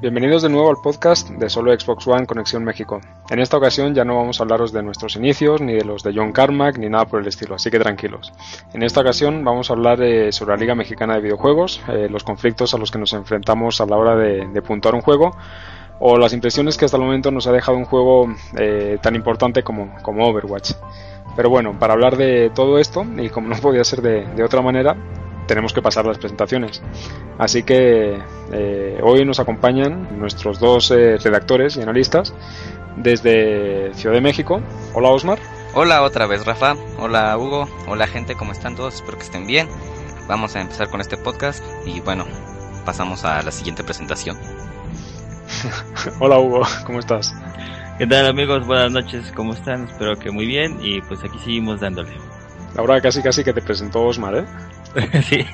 Bienvenidos de nuevo al podcast de Solo Xbox One Conexión México. En esta ocasión ya no vamos a hablaros de nuestros inicios, ni de los de John Carmack, ni nada por el estilo, así que tranquilos. En esta ocasión vamos a hablar eh, sobre la Liga Mexicana de Videojuegos, eh, los conflictos a los que nos enfrentamos a la hora de, puntuar un juego, o las impresiones que hasta el momento nos ha dejado un juego eh, tan importante como, como Overwatch. Pero bueno, para hablar de todo esto, y como no podía ser de otra manera, tenemos que pasar las presentaciones. Así que eh, hoy nos acompañan nuestros dos eh, redactores y analistas desde Ciudad de México. Hola Osmar. Hola otra vez Rafa. Hola Hugo. Hola gente, ¿cómo están todos? Espero que estén bien. Vamos a empezar con este podcast y bueno, pasamos a la siguiente presentación. Hola Hugo, ¿cómo estás? ¿Qué tal amigos? Buenas noches, ¿cómo están? Espero que muy bien y pues aquí seguimos dándole. Ahora casi casi que te presentó Osmar, ¿eh? sí.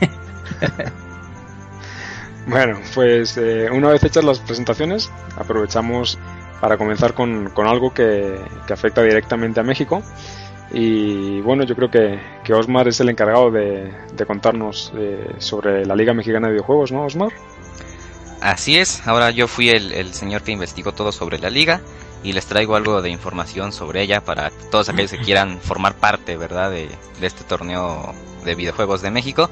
bueno, pues eh, una vez hechas las presentaciones, aprovechamos para comenzar con, con algo que, que, afecta directamente a México. Y bueno, yo creo que, que Osmar es el encargado de, de contarnos eh, sobre la Liga Mexicana de Videojuegos, ¿no, Osmar? Así es, ahora yo fui el, el señor que investigó todo sobre la liga y les traigo algo de información sobre ella para todos aquellos que quieran formar parte, ¿verdad?, de, este torneo de videojuegos de México.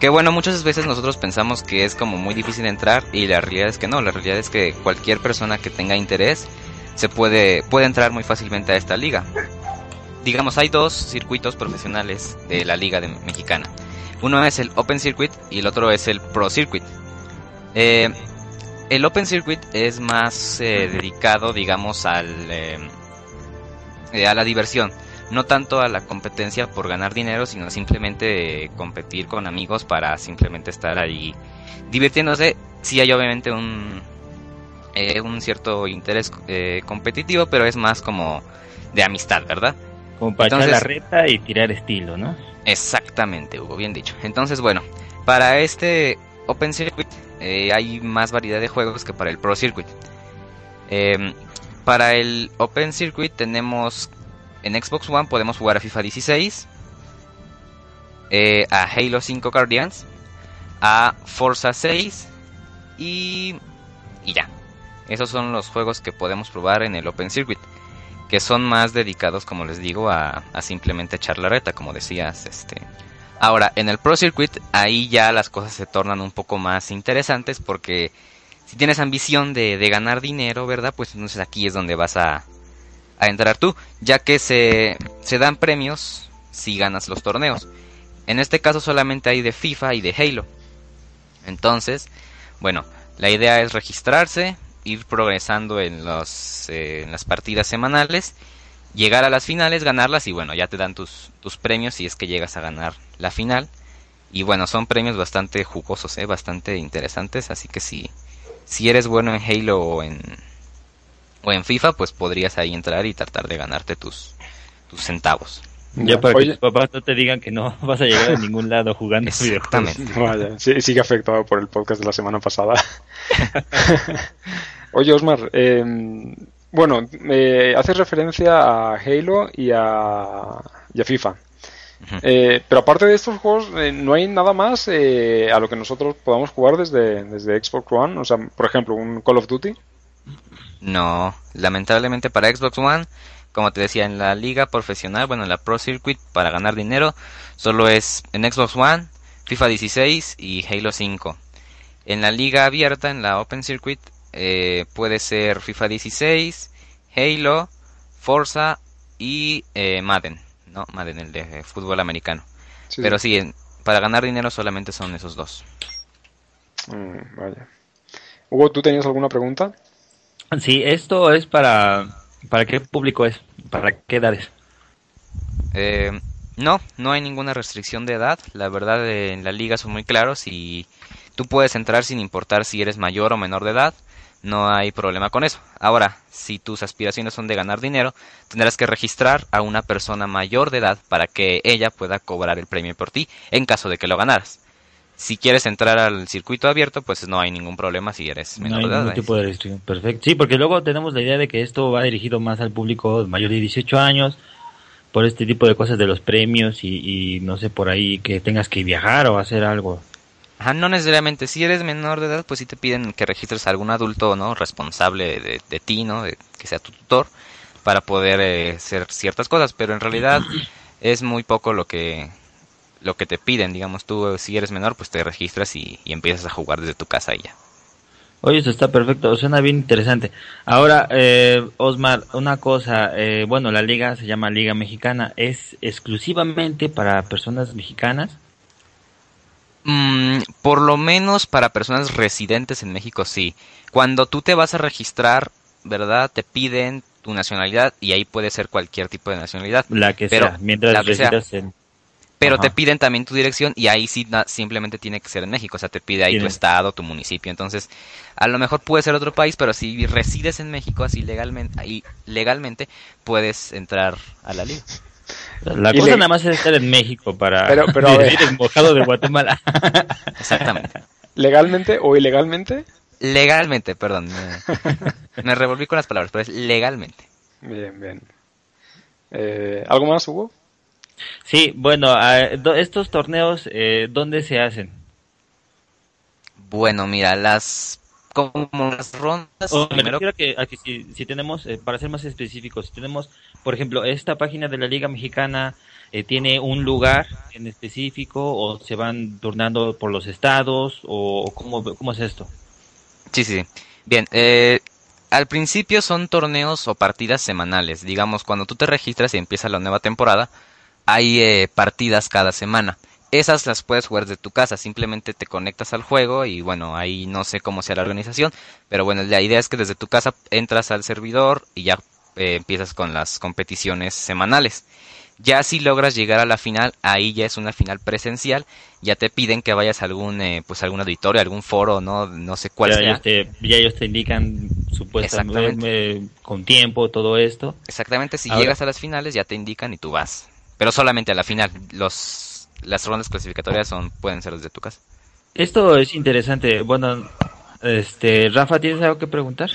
Que bueno, muchas veces nosotros pensamos que es como muy difícil entrar y la realidad es que no, la realidad es que cualquier persona que tenga interés se puede, puede entrar muy fácilmente a esta liga. Digamos, hay dos circuitos profesionales de la liga de mexicana. Uno es el Open Circuit y el otro es el Pro Circuit. Eh, el Open Circuit es más eh, dedicado, digamos, al, eh, a la diversión no tanto a la competencia por ganar dinero, sino simplemente competir con amigos para simplemente estar ahí divirtiéndose. Sí hay obviamente un, eh, un cierto interés eh, competitivo, pero es más como de amistad, ¿verdad? Como para Entonces, echar la reta y tirar estilo, ¿no? Exactamente, Hugo, bien dicho. Entonces, bueno, para este Open Circuit eh, hay más variedad de juegos que para el Pro Circuit. Eh, para el Open Circuit tenemos en Xbox One podemos jugar a FIFA 16, eh, a Halo 5 Guardians, a Forza 6 y, y ya. Esos son los juegos que podemos probar en el Open Circuit, que son más dedicados, como les digo, a, a simplemente echar la reta, como decías. Este. Ahora, en el Pro Circuit, ahí ya las cosas se tornan un poco más interesantes porque si tienes ambición de, ganar dinero, ¿verdad? Pues entonces aquí es donde vas a, entrar tú, ya que se, dan premios si ganas los torneos. En este caso solamente hay de FIFA y de Halo. Entonces, bueno, la idea es registrarse, ir progresando en, eh, en las partidas semanales, llegar a las finales, ganarlas y bueno, ya te dan tus, tus premios si es que llegas a ganar la final. Y bueno, son premios bastante jugosos, ¿eh? bastante interesantes, así que si, si eres bueno en Halo o en, o en FIFA, pues podrías ahí entrar y tratar de ganarte tus, tus centavos. Ya para Oye, que tus papás no te digan que no vas a llegar a ningún lado jugando Exactamente. Vaya, sí, sigue afectado por el podcast de la semana pasada. Oye, Osmar, eh, bueno, eh, haces referencia a Halo y a, y a FIFA. Uh -huh. eh, pero aparte de estos juegos, eh, no hay nada más eh, a lo que nosotros podamos jugar desde, desde Xbox One. O sea, por ejemplo, un Call of Duty. No, lamentablemente para Xbox One, como te decía, en la liga profesional, bueno, en la Pro Circuit, para ganar dinero, solo es en Xbox One, FIFA 16 y Halo 5. En la liga abierta, en la Open Circuit, eh, puede ser FIFA 16, Halo, Forza y eh, Madden, ¿no? Madden, el de fútbol americano. Sí, Pero sí, para ganar dinero solamente son esos dos. Mm, vaya. Hugo, ¿tú tenías alguna pregunta? Sí, esto es para... ¿Para qué público es? ¿Para qué edades? Eh, no, no hay ninguna restricción de edad. La verdad, en la liga son muy claros y tú puedes entrar sin importar si eres mayor o menor de edad. No hay problema con eso. Ahora, si tus aspiraciones son de ganar dinero, tendrás que registrar a una persona mayor de edad para que ella pueda cobrar el premio por ti en caso de que lo ganaras. Si quieres entrar al circuito abierto, pues no hay ningún problema si eres menor no hay de edad. Ningún tipo de restricción. Perfecto. Sí, porque luego tenemos la idea de que esto va dirigido más al público mayor de 18 años, por este tipo de cosas de los premios y, y no sé, por ahí que tengas que viajar o hacer algo. Ajá, no necesariamente. Si eres menor de edad, pues sí te piden que registres a algún adulto, ¿no? Responsable de, de ti, ¿no? De, que sea tu tutor para poder eh, hacer ciertas cosas. Pero en realidad es muy poco lo que lo que te piden. Digamos, tú si eres menor, pues te registras y, y empiezas a jugar desde tu casa y ya. Oye, eso está perfecto, suena bien interesante. Ahora, eh, Osmar, una cosa, eh, bueno, la liga se llama Liga Mexicana, ¿es exclusivamente para personas mexicanas? Mm, por lo menos para personas residentes en México, sí. Cuando tú te vas a registrar, ¿verdad? Te piden tu nacionalidad y ahí puede ser cualquier tipo de nacionalidad. La que Pero- sea, mientras la que sea. residas en... Pero Ajá. te piden también tu dirección y ahí sí na- simplemente tiene que ser en México, o sea, te pide ahí tu estado, tu municipio. Entonces, a lo mejor puede ser otro país, pero si resides en México así legalmente, ahí legalmente puedes entrar a la liga. La Y cosa le- nada más es estar en México para Pero- pero a ver. decir mojado de Guatemala. Exactamente. ¿Legalmente o ilegalmente? legalmente, perdón. Me, me revolví con las palabras, pero es legalmente. Bien, bien. Eh, ¿Algo más, Hugo? sí, bueno, estos torneos, eh, ¿dónde se hacen? Bueno, mira, las como las rondas O me primero que, a que si, si tenemos, eh, para ser más específicos, si tenemos, por ejemplo, esta página de la Liga Mexicana eh, tiene un lugar en específico o se van turnando por los estados o, cómo, cómo es esto. Sí, sí. sí. Bien, eh, al principio son torneos o partidas semanales. Digamos, cuando tú te registras y empieza la nueva temporada, hay eh, partidas cada semana. Esas las puedes jugar desde tu casa, simplemente te conectas al juego y bueno, ahí no sé cómo sea la organización, pero bueno, la idea es que desde tu casa entras al servidor y ya eh, empiezas con las competiciones semanales. Ya si logras llegar a la final, ahí ya es una final presencial, ya te piden que vayas a algún, eh, pues algún auditorio, algún foro, no, no sé cuál ya, sea. ellos te, ya ellos te indican supuestamente eh, con tiempo todo esto. Exactamente, si Ahora- llegas a las finales ya te indican y tú vas. Pero solamente a la final. Los las rondas clasificatorias son pueden ser desde tu casa. Esto es interesante. Bueno, este, Rafa, ¿tienes algo que preguntar?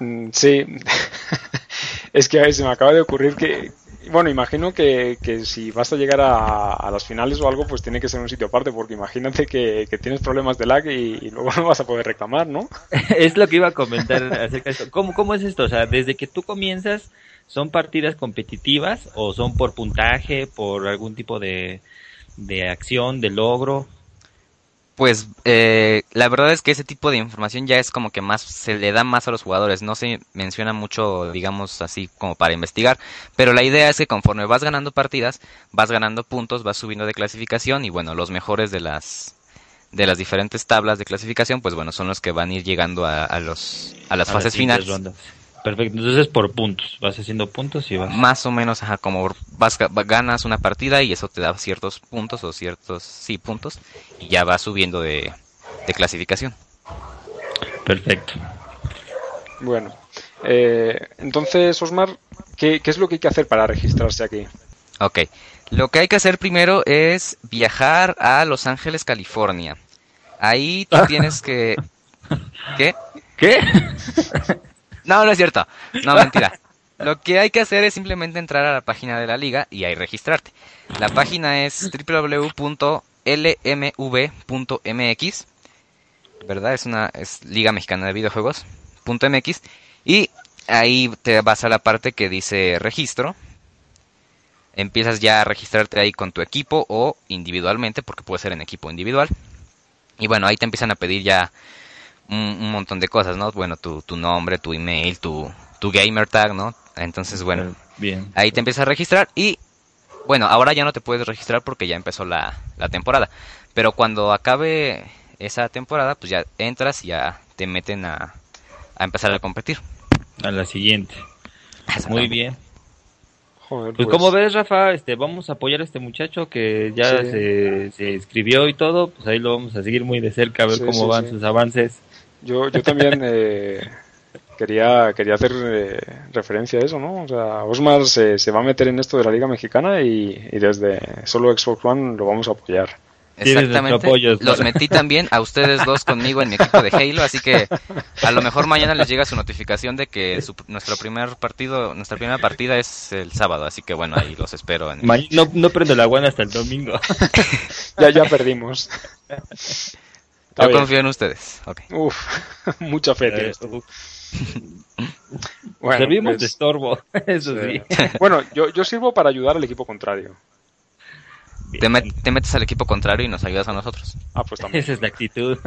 Mm, Sí, es que a ver, se me acaba de ocurrir que, bueno, imagino que, que si vas a llegar a, a las finales o algo, pues tiene que ser un sitio aparte, porque imagínate que, que tienes problemas de lag y, y luego no vas a poder reclamar, ¿no? es lo que iba a comentar acerca de esto. ¿Cómo, ¿Cómo es esto? O sea, desde que tú comienzas, ¿son partidas competitivas o son por puntaje, por algún tipo de, de acción, de logro? Pues eh, la verdad es que ese tipo de información ya es como que más se le da más a los jugadores, no se menciona mucho, digamos así como para investigar, pero la idea es que conforme vas ganando partidas, vas ganando puntos, vas subiendo de clasificación y bueno, los mejores de las de las diferentes tablas de clasificación, pues bueno, son los que van a ir llegando a, a los a las A fases finales. rondas. Perfecto, entonces por puntos, vas haciendo puntos y vas. Más o menos, ajá, como vas, ga- ganas una partida y eso te da ciertos puntos o ciertos, sí, puntos, y ya vas subiendo de, de clasificación. Perfecto. Bueno, eh, entonces, Osmar, ¿qué, ¿qué es lo que hay que hacer para registrarse aquí? Ok, lo que hay que hacer primero es viajar a Los Ángeles, California. Ahí tú tienes que... ¿Qué? ¿Qué? No, no es cierto. No, mentira. Lo que hay que hacer es simplemente entrar a la página de la liga y ahí registrarte. La página es www.lmv.mx, ¿verdad? Es una es Liga Mexicana de Videojuegos .mx y ahí te vas a la parte que dice registro. Empiezas ya a registrarte ahí con tu equipo o individualmente, porque puede ser en equipo individual. Y bueno, ahí te empiezan a pedir ya un, un montón de cosas, ¿no? Bueno, tu, tu nombre, tu email, tu, tu gamer tag, ¿no? Entonces, bueno, Bien. ahí te empiezas a registrar y, bueno, ahora ya no te puedes registrar porque ya empezó la, la temporada. Pero cuando acabe esa temporada, pues ya entras y ya te meten a, a empezar a competir. A la siguiente. Muy bien. Joder, Pues, como ves, Rafa, este, vamos a apoyar a este muchacho que ya Sí. se, se inscribió y todo, pues ahí lo vamos a seguir muy de cerca a ver Sí, cómo sí, van sí. sus avances. Yo, yo también eh, quería, quería hacer eh, referencia a eso, ¿no? O sea, Osmar se, se va a meter en esto de la Liga Mexicana y, y desde solo Xbox One lo vamos a apoyar. Exactamente. apoyo, Los metí también a ustedes dos conmigo en mi equipo de Halo, así que a lo mejor mañana les llega su notificación de que su- nuestro primer partido, nuestra primera partida es el sábado, así que bueno, ahí los espero. En... No, no prendo la guana hasta el domingo. Ya, ya perdimos. Yo confío en ustedes. Okay. Uf, mucha fe tienes bueno, Servimos pues, de estorbo, eso sí. bueno, yo, yo sirvo para ayudar al equipo contrario. Te, metes al equipo contrario y nos ayudas a nosotros. Ah, pues también. Esa es la actitud.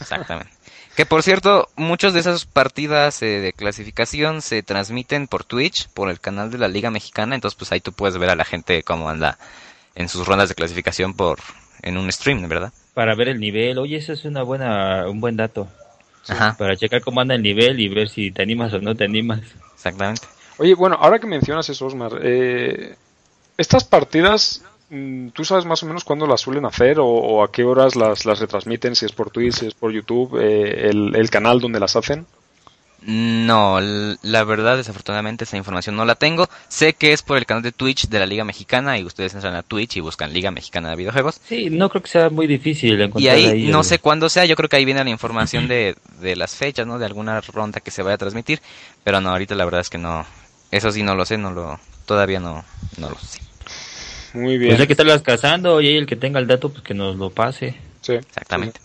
Exactamente. Que por cierto, muchas de esas partidas eh, de clasificación se transmiten por Twitch, por el canal de la Liga Mexicana, entonces pues ahí tú puedes ver a la gente cómo anda en sus rondas de clasificación por en un stream, ¿verdad? Para ver el nivel. Oye, eso es una buena un buen dato. Ajá. Para checar cómo anda el nivel y ver si te animas o no te animas. Exactamente. Oye, bueno, ahora que mencionas eso, Osmar, eh, estas partidas Mm, ¿Tú sabes más o menos cuándo las suelen hacer o, a qué horas las, las, retransmiten? Si es por Twitch, si es por YouTube, eh, el, canal donde las hacen. No, la verdad, desafortunadamente, esa información no la tengo. Sé que es por el canal de Twitch de la Liga Mexicana y ustedes entran a Twitch y buscan Liga Mexicana de Videojuegos. Sí, no creo que sea muy difícil encontrar. Y ahí, no sé cuándo sea, yo creo que ahí viene la información de, de las fechas, ¿no? De alguna ronda que se vaya a transmitir. Pero no, ahorita la verdad es que no. Eso sí no lo sé, no lo, todavía no, no lo sé. Muy bien. Pues hay que estarlas cazando y el que tenga el dato, pues que nos lo pase. Sí. Exactamente.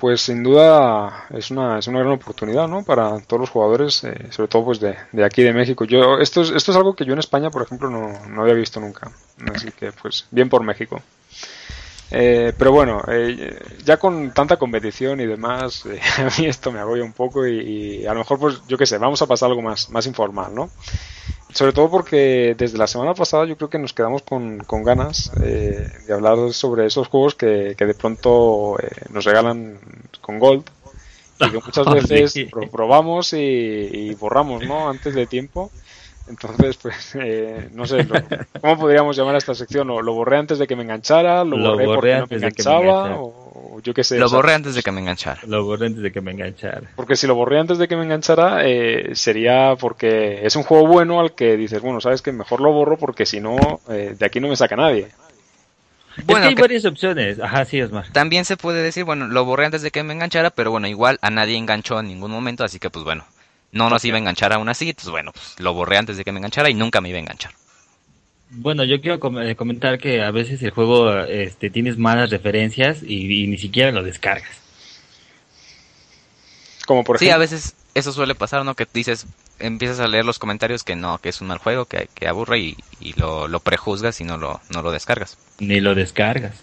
Pues sin duda es una, es una gran oportunidad, ¿no? Para todos los jugadores, eh, sobre todo pues de, de, aquí de México. Yo esto es, esto es algo que yo en España, por ejemplo, no, no había visto nunca. Así que pues bien por México. Eh, pero bueno, eh, ya con tanta competición y demás, eh, a mí esto me agobia un poco y, a lo mejor, pues yo qué sé, vamos a pasar algo más, más informal, ¿no? Sobre todo porque desde la semana pasada yo creo que nos quedamos con, con ganas eh, de hablar sobre esos juegos que, que de pronto eh, nos regalan con Gold y que muchas veces probamos y, y, borramos, ¿no? Antes de tiempo. Entonces, pues, eh, no sé, ¿cómo podríamos llamar a esta sección? ¿Lo, lo borré antes de que me enganchara? ¿Lo, borré, porque no me enganchaba? o yo qué sé. Lo borré antes de que me enganchara. Lo borré antes de que me enganchara. Porque si lo borré antes de que me enganchara, eh, sería porque es un juego bueno al que dices, bueno, sabes que mejor lo borro porque si no, eh, de aquí no me saca nadie. Bueno, hay varias opciones. Ajá, sí, Osmar. También se puede decir, bueno, lo borré antes de que me enganchara, pero bueno, igual a nadie enganchó en ningún momento, así que pues bueno, no nos iba a enganchar aún así, pues bueno, pues lo borré antes de que me enganchara y nunca me iba a enganchar. Bueno, yo quiero eh, comentar que a veces el juego este, tienes malas referencias y, ni siquiera lo descargas. Como por ejemplo. Sí, a veces eso suele pasar, ¿no? Que dices, empiezas a leer los comentarios que no, que es un mal juego, que, que aburre y, lo, lo, prejuzgas y no lo, no lo descargas. Ni lo descargas.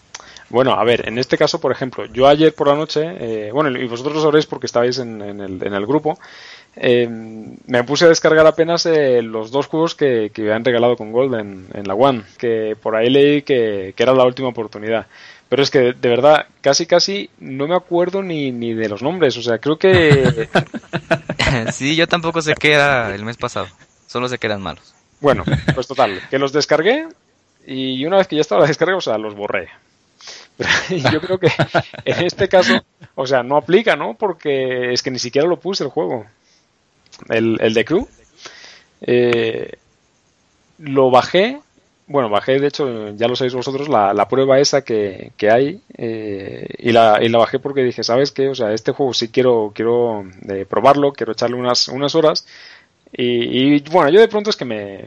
Bueno, a ver, en este caso, por ejemplo, yo ayer por la noche, eh, bueno, y vosotros lo sabréis porque estabais en, en, el, en el grupo, eh, me puse a descargar apenas eh, los dos juegos que, que me han regalado con Gold en, la One, que por ahí leí que, era la última oportunidad. Pero es que de verdad, casi casi no me acuerdo ni, ni de los nombres, o sea, creo que... sí, yo tampoco sé qué era el mes pasado, solo sé que eran malos. Bueno, pues total, que los descargué y una vez que ya estaba la descarga, o sea, los borré. yo creo que en este caso, o sea, no aplica, ¿no? Porque es que ni siquiera lo puse el juego el, el de Crew. Eh, lo bajé, bueno, bajé, de hecho, ya lo sabéis vosotros, la, la prueba esa que, que hay, eh, y, la, y la bajé porque dije, ¿sabes qué? O sea, este juego sí quiero, quiero eh, probarlo, quiero echarle unas, unas horas, y, bueno, yo de pronto es que me,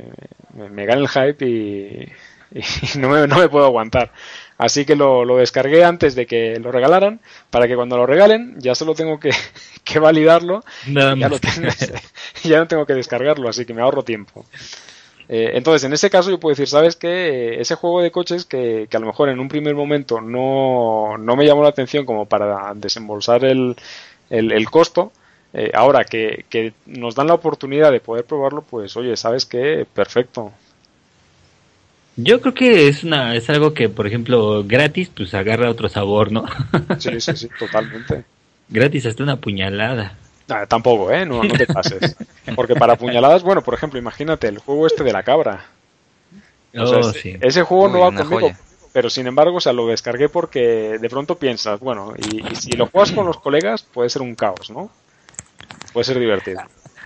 me, me gana el hype y, y no, me, no me puedo aguantar. Así que lo, lo, descargué antes de que lo regalaran, para que cuando lo regalen ya solo tengo que, que validarlo ya, ya, no tengo que descargarlo, así que me ahorro tiempo. Eh, entonces, en ese caso yo puedo decir, ¿sabes qué? Ese juego de coches que, que, a lo mejor en un primer momento no, no me llamó la atención como para desembolsar el, el, el costo, eh, ahora que, que nos dan la oportunidad de poder probarlo, pues oye, ¿sabes qué? Perfecto, yo creo que es una es algo que, por ejemplo, gratis, pues agarra otro sabor, ¿no? sí, sí, sí, totalmente. Gratis hasta una puñalada. Ah, tampoco, ¿eh? No, no te pases. Porque para puñaladas, bueno, por ejemplo, imagínate el juego este de la cabra. oh, sí. Ese juego no va conmigo. Joya. Pero sin embargo, o sea, lo descargué porque de pronto piensas, bueno, y, y, si lo juegas con los colegas, puede ser un caos, ¿no? Puede ser divertido.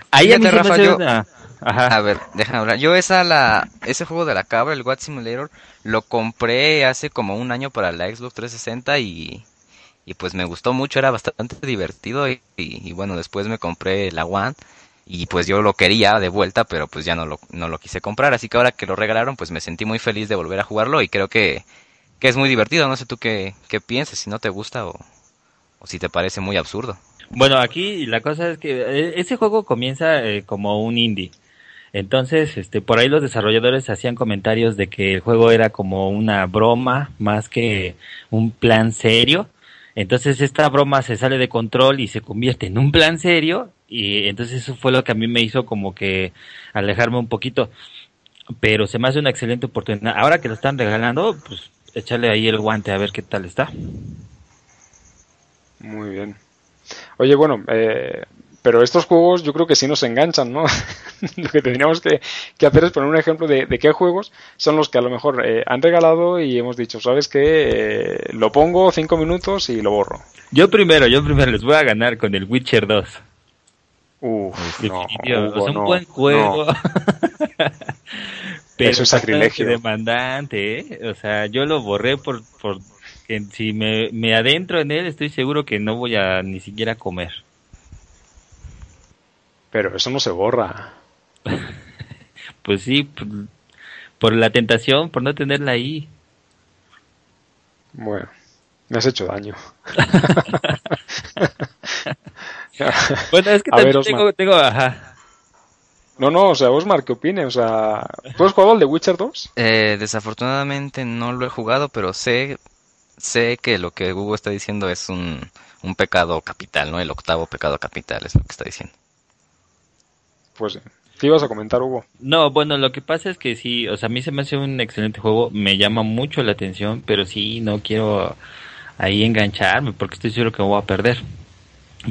Ahí a mí Rafa, yo, una... Ajá. A ver, déjame hablar. Yo esa la, ese juego de la cabra, el What Simulator, lo compré hace como un año para la Xbox 360 y, y pues me gustó mucho, era bastante divertido y, y, y, bueno, después me compré la One y pues yo lo quería de vuelta, pero pues ya no lo, no lo quise comprar, así que ahora que lo regalaron pues me sentí muy feliz de volver a jugarlo y creo que, que es muy divertido, no sé tú qué, qué piensas, si no te gusta o, o si te parece muy absurdo. Bueno, aquí la cosa es que eh, ese juego comienza eh, como un indie. Entonces, este, por ahí los desarrolladores hacían comentarios de que el juego era como una broma más que un plan serio. Entonces esta broma se sale de control y se convierte en un plan serio y entonces eso fue lo que a mí me hizo como que alejarme un poquito. Pero se me hace una excelente oportunidad. Ahora que lo están regalando, pues echarle ahí el guante a ver qué tal está. Muy bien. Oye, bueno, eh, pero estos juegos yo creo que sí nos enganchan, ¿no? lo que tendríamos que, hacer es poner un ejemplo de, qué juegos son los que a lo mejor eh, han regalado y hemos dicho, ¿sabes qué? Eh, lo pongo cinco minutos y lo borro. Yo primero, yo primero les voy a ganar con el Witcher 2. Uf, no, es un buen juego. Pero Eso es sacrilegio. demandante, ¿eh? O sea, yo lo borré por, por que si me, me adentro en él, estoy seguro que no voy a ni siquiera comer. Pero eso no se borra. pues sí, por, la tentación, por no tenerla ahí. Bueno, me has hecho daño. bueno, es que también tengo, tengo, No, no, o sea, Osmar, ¿qué opine? O sea, ¿tú has jugado al de Witcher 2? Eh, desafortunadamente no lo he jugado, pero sé, sé que lo que Google está diciendo es un, un pecado capital, ¿no? El octavo pecado capital es lo que está diciendo pues, ¿qué ibas a comentar, Hugo? No, bueno, lo que pasa es que sí, o sea, a mí se me hace un excelente juego, me llama mucho la atención, pero sí, no quiero ahí engancharme porque estoy seguro que voy a perder.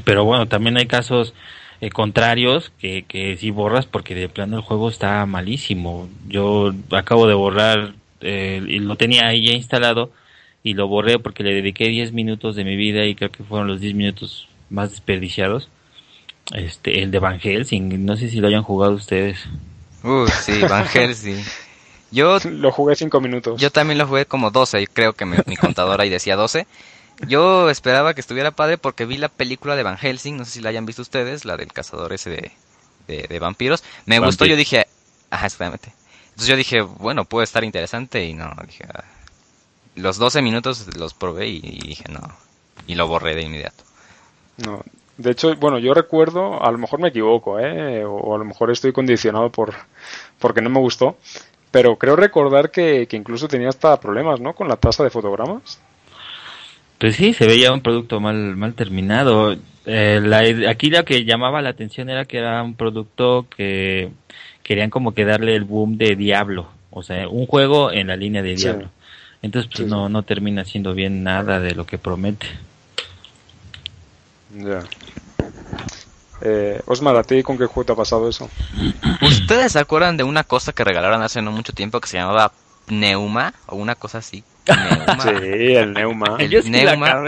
Pero bueno, también hay casos eh, contrarios que, que sí borras porque de plano el juego está malísimo. Yo acabo de borrar, eh, y lo tenía ahí ya instalado y lo borré porque le dediqué 10 minutos de mi vida y creo que fueron los 10 minutos más desperdiciados este, el de Van Helsing, no sé si lo hayan jugado ustedes. Uh, sí, Van Helsing. Yo lo jugué cinco minutos. Yo también lo jugué como 12, creo que mi contador ahí decía 12. Yo esperaba que estuviera padre porque vi la película de Van Helsing, no sé si la hayan visto ustedes, la del cazador ese de, de, vampiros. Me gustó, yo dije, ajá, exactamente. Entonces yo dije, bueno, puede estar interesante y no, dije, ah". los 12 minutos los probé y, y dije, no, y lo borré de inmediato. No, de hecho, bueno, yo recuerdo, a lo mejor me equivoco, ¿eh? o a lo mejor estoy condicionado por porque no me gustó, pero creo recordar que, incluso tenía hasta problemas, ¿no? Con la tasa de fotogramas. Pues sí, se veía un producto mal, mal terminado. Eh, aquí lo que llamaba la atención era que era un producto que querían como que darle el boom de Diablo, o sea, un juego en la línea de Diablo. Entonces, pues no, no termina siendo bien nada de lo que promete. Ya. Eh, Osmar, ¿a ti con qué juego te ha pasado eso? ¿Ustedes se acuerdan de una cosa que regalaron hace no mucho tiempo que se llamaba Neuma? O una cosa así. Sí, el Neuma. El Neuma.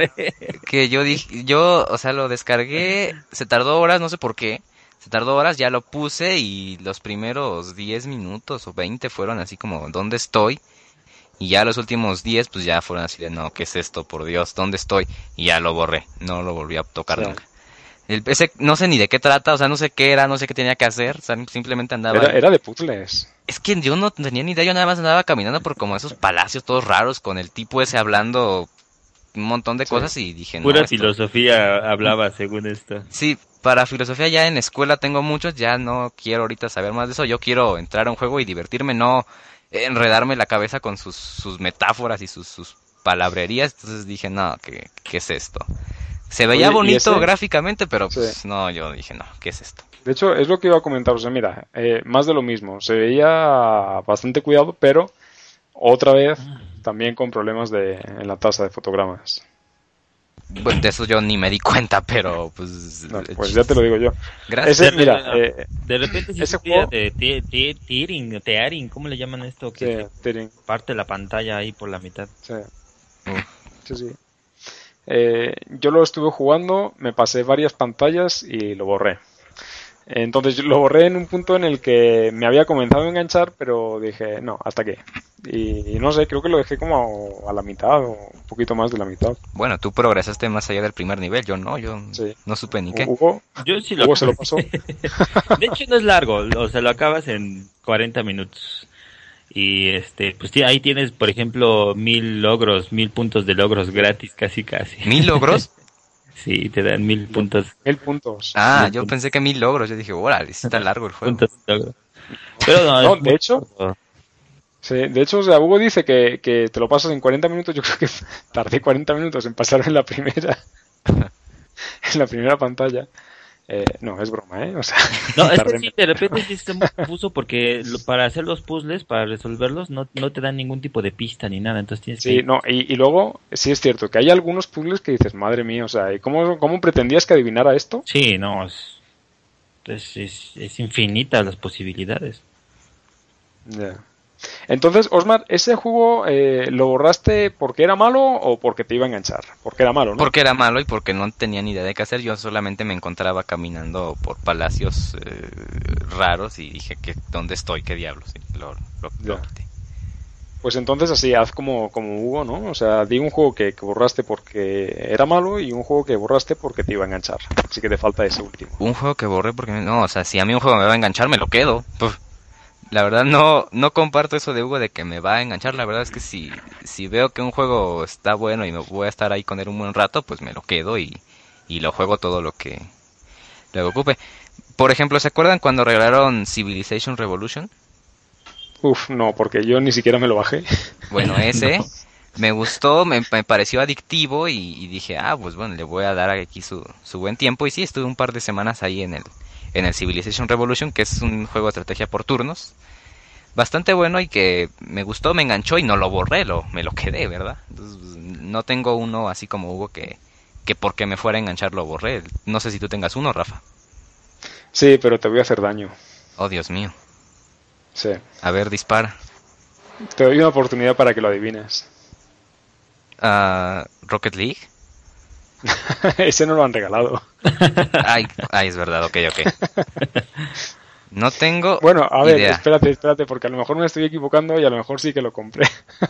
Que yo dije, yo, o sea, lo descargué, se tardó horas, no sé por qué. Se tardó horas, ya lo puse y los primeros 10 minutos o 20 fueron así como, ¿dónde estoy? Y ya los últimos 10 pues ya fueron así de, no, ¿qué es esto? Por Dios, ¿dónde estoy? Y ya lo borré, no lo volví a tocar nunca. El, ese, no sé ni de qué trata, o sea, no sé qué era, no sé qué tenía que hacer, o sea, simplemente andaba... Era, era de puzzles. Es que yo no tenía ni idea, yo nada más andaba caminando por como esos palacios todos raros, con el tipo ese hablando un montón de cosas y dije... Pura filosofía hablaba según esto. Sí, para filosofía ya en escuela tengo muchos, ya no quiero ahorita saber más de eso, yo quiero entrar a un juego y divertirme, no enredarme la cabeza con sus, sus metáforas y sus, sus palabrerías, entonces dije, no, ¿qué, qué es esto? Se veía bonito gráficamente, pero pues no, yo dije, no, ¿qué es esto? De hecho, es lo que iba a comentar, o sea, mira, eh, más de lo mismo, se veía bastante cuidado, pero otra vez también con problemas de, en la tasa de fotogramas. Bueno, de eso yo ni me di cuenta, pero pues... pues ya te lo digo yo. Gracias. mira, eh, de repente si ese juego... de tearing, tearing, ¿cómo le llaman esto? Que parte la pantalla ahí por la mitad. Sí, sí, sí. Eh, yo lo estuve jugando, me pasé varias pantallas y lo borré. Entonces lo borré en un punto en el que me había comenzado a enganchar, pero dije, no, hasta qué. Y, no sé, creo que lo dejé como a la mitad o un poquito más de la mitad. Bueno, tú progresaste más allá del primer nivel, yo no, yo no supe ni qué. Hugo, yo sí lo se lo pasó. de hecho no es largo, o sea, lo acabas en 40 minutos. Y este, pues sí, ahí tienes, por ejemplo, mil logros, mil puntos de logros gratis, casi casi. ¿Mil logros? Sí, te dan mil puntos. Mil puntos. Ah, Mil yo puntos. pensé que mil logros. Yo dije, órale, sí está largo el juego. Pero no, No, es de hecho-. Sí, de hecho, o sea, Hugo dice que, que te lo pasas en 40 minutos. Yo creo que tardé 40 minutos en pasar en la primera. en la primera pantalla. Eh, no, es broma, ¿eh? O sea, No, es que sí, de repente sí muy confuso porque lo- para hacer los puzzles, para resolverlos, no, no te dan ningún tipo de pista ni nada. Entonces tienes Sí, que. no, y, y luego sí es cierto que hay algunos puzzles que dices, madre mía, o sea, ¿y cómo, cómo pretendías que adivinara esto? Sí, no, es, es, es, es infinitas las posibilidades. Ya. Entonces, Osmar, ¿ese juego eh, lo borraste porque era malo o porque te iba a enganchar? Porque era malo, ¿no? Porque era malo y porque no tenía ni idea de qué hacer. Yo solamente me encontraba caminando por palacios eh, raros y dije que dónde estoy, qué diablos. Y lo, lo-. Pues entonces así, haz como, como Hugo, ¿no? O sea, di un juego que, que borraste porque era malo y un juego que borraste porque te iba a enganchar. Así que te falta ese último. Un juego que borré porque no, o sea, si a mí un juego me va a enganchar, me lo quedo. Puf. La verdad no no comparto eso de Hugo de que me va a enganchar. La verdad es que si si veo que un juego está bueno y me voy a estar ahí con él un buen rato, pues me lo quedo y y lo juego todo lo que lo que ocupe. Por ejemplo, ¿se acuerdan cuando regalaron Civilization Revolution? Uf, no, porque yo ni siquiera me lo bajé. Bueno, ese me gustó, me, me pareció adictivo y, y dije, ah, pues bueno, le voy a dar aquí su, su buen tiempo. Y sí, estuve un par de semanas ahí en el, en el Civilization Revolution, que es un juego de estrategia por turnos. Bastante bueno y que me gustó, me enganchó y no lo borré, lo, me lo quedé, ¿verdad? Entonces, no tengo uno así como Hugo que, que porque me fuera a enganchar lo borré. No sé si tú tengas uno, Rafa. Sí, pero te voy a hacer daño. Oh, Dios mío. Sí. A ver, dispara. Te doy una oportunidad para que lo adivines. Ah, Rocket League. ese no lo han regalado. Ay, ay, es verdad, ok, ok. No tengo Bueno, a ver, idea. espérate, espérate, porque a lo mejor me estoy equivocando y a lo mejor sí que lo compré.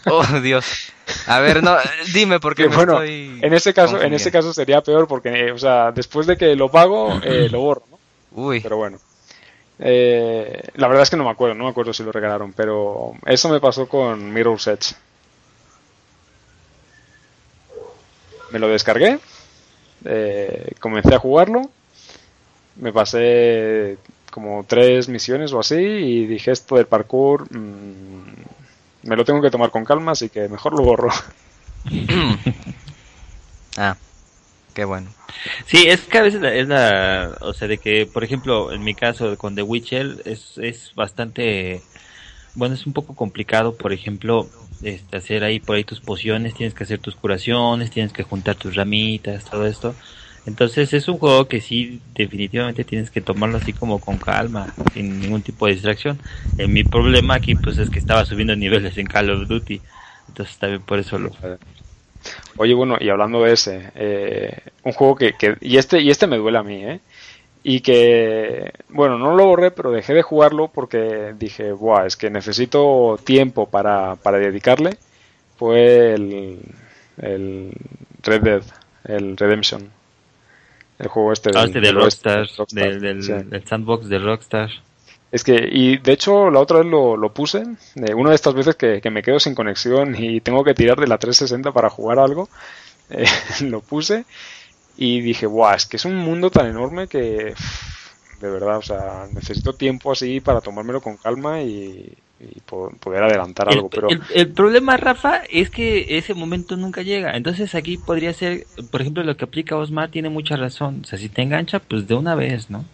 Oh, Dios. A ver, no, dime porque Que me bueno, estoy en ese caso, en ese caso sería peor porque, eh, o sea, después de que lo pago, eh, lo borro, ¿no? Uy, Pero bueno. Eh, la verdad es que no me acuerdo, no me acuerdo si lo regalaron, pero eso me pasó con Mirror's Edge. Me lo descargué, eh, comencé a jugarlo, me pasé como tres misiones o así y dije esto del parkour mm, me lo tengo que tomar con calma, así que mejor lo borro. ah, qué bueno. Sí, es que a veces la- es la, o sea, de que, por ejemplo, en mi caso con The Witcher es, es bastante, bueno, es un poco complicado, por ejemplo, este, hacer ahí por ahí tus pociones, tienes que hacer tus curaciones, tienes que juntar tus ramitas, todo esto. Entonces es un juego que sí, definitivamente tienes que tomarlo así como con calma, sin ningún tipo de distracción. Eh, mi problema aquí pues es que estaba subiendo niveles en Call of Duty, entonces también por eso lo... Oye, bueno, y hablando de ese, eh, un juego que, y este y este me duele a mí, ¿eh? Y que, bueno, no lo borré, pero dejé de jugarlo porque dije, buah, es que necesito tiempo para, para dedicarle. Fue el, el Red Dead, el Redemption. El juego este Ah, del- este de del Rockstar, Rockstar, del, del- sí. del sandbox de Rockstar. Es que, y de hecho, la otra vez lo, lo puse, de una de estas veces que, que me quedo sin conexión y tengo que tirar de la 360 para jugar algo, eh, lo puse y dije, guau, es que es un mundo tan enorme que, de verdad, o sea, necesito tiempo así para tomármelo con calma y, y po- poder adelantar algo, el, pero el- el problema, Rafa, es que ese momento nunca llega. Entonces aquí podría ser, por ejemplo, lo que aplica Osmar tiene mucha razón. O sea, si te engancha, pues de una vez, ¿no?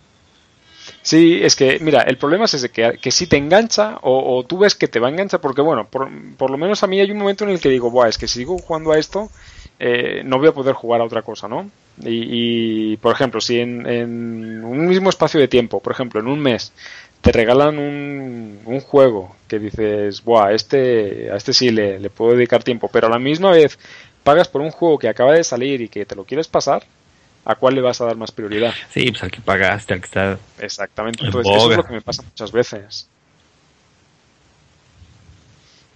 Sí, es que, mira, el problema es ese, que, que si te engancha o, o tú ves que te va a enganchar, porque bueno, por, por lo menos a mí hay un momento en el que digo, Buah, es que si sigo jugando a esto, eh, no voy a poder jugar a otra cosa, ¿no? Y, y, por ejemplo, si en, en un mismo espacio de tiempo, por ejemplo, en un mes, te regalan un, un juego que dices, Buah, este, a este sí le, le puedo dedicar tiempo, pero a la misma vez pagas por un juego que acaba de salir y que te lo quieres pasar, ¿a cuál le vas a dar más prioridad? Sí, pues al que pagaste, al que está... Exactamente. En Entonces, eso es lo que me pasa muchas veces.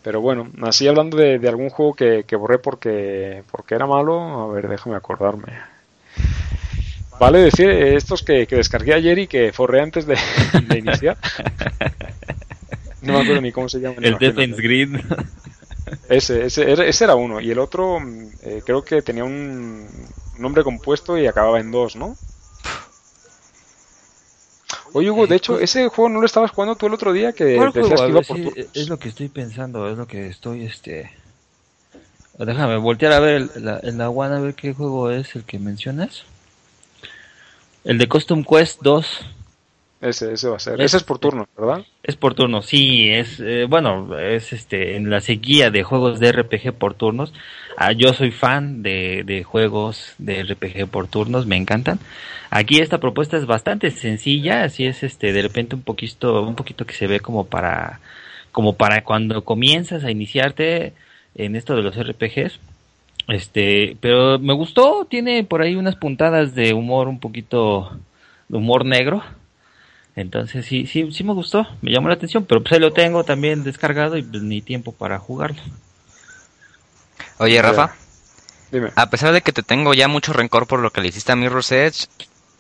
Pero bueno, así hablando de, de algún juego que, que borré porque, porque era malo, a ver, déjame acordarme. Vale decir, eh, estos que, que descargué ayer y que forré antes de, de iniciar. No me acuerdo ni cómo se llama. El. Defense Grid. Ese, ese, era- ese era uno. Y el otro, mm, eh, creo que tenía un, nombre compuesto y acababa en 2, ¿no? Oye, Hugo, de hecho, ese juego no lo estabas jugando tú el otro día que decías que iba por Es lo que estoy pensando, es lo que estoy, este... Déjame voltear a ver la, en la One a ver qué juego es el que mencionas. El de Custom Quest 2. Ese, ese va a ser. ese es por turno, ¿verdad? Es por turno, sí. Es eh, bueno, es este en la sequía de juegos de RPG por turnos. Ah, yo soy fan de, de juegos de RPG por turnos, me encantan. Aquí esta propuesta es bastante sencilla, así es este de repente un poquito un poquito que se ve como para como para cuando comienzas a iniciarte en esto de los RPGs. Este, pero me gustó, tiene por ahí unas puntadas de humor un poquito de humor negro entonces sí, sí, sí me gustó, me llamó la atención, pero pues ahí lo tengo también descargado y pues ni tiempo para jugarlo. Oye, Rafa, Dime. a pesar de que te tengo ya mucho rencor por lo que le hiciste a Mirror's Edge,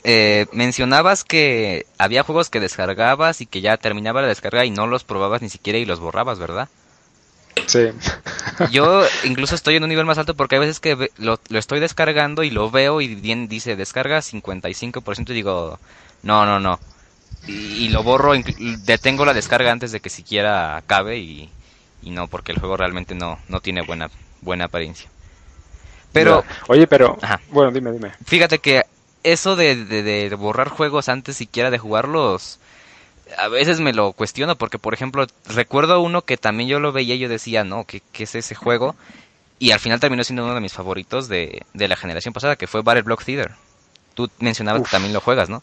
eh, mencionabas que había juegos que descargabas y que ya terminaba la descarga y no los probabas ni siquiera y los borrabas, ¿verdad? Sí. Yo incluso estoy en un nivel más alto porque hay veces que lo, lo estoy descargando y lo veo y bien dice descarga 55% y digo, no, no, no y, lo borro, detengo la descarga antes de que siquiera acabe y, no, porque el juego realmente no, no tiene buena, buena apariencia. Pero... Oye, pero... Bueno, dime, dime. Fíjate que eso de, de, borrar juegos antes siquiera de jugarlos, a veces me lo cuestiono porque, por ejemplo, recuerdo uno que también yo lo veía y yo decía, no, ¿qué, qué es ese juego? Y al final terminó siendo uno de mis favoritos de, de la generación pasada, que fue Battle Block Theater. Tú mencionabas que también lo juegas, ¿no?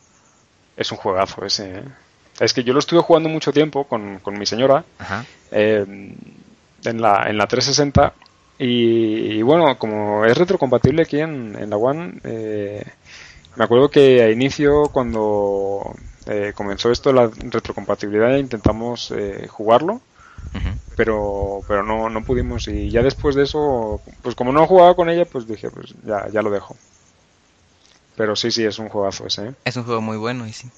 Es un juegazo ese. ¿eh? Es que yo lo estuve jugando mucho tiempo con, mi señora eh, en, la, en la 360 y, bueno, como es retrocompatible aquí en, en la One, eh, me acuerdo que a inicio cuando comenzó esto la retrocompatibilidad intentamos jugarlo. pero pero no, no pudimos y ya después de eso pues como no jugaba con ella pues dije pues ya, ya lo dejo pero sí, sí, es un juegazo ese. ¿eh? Es un juego muy bueno y sí.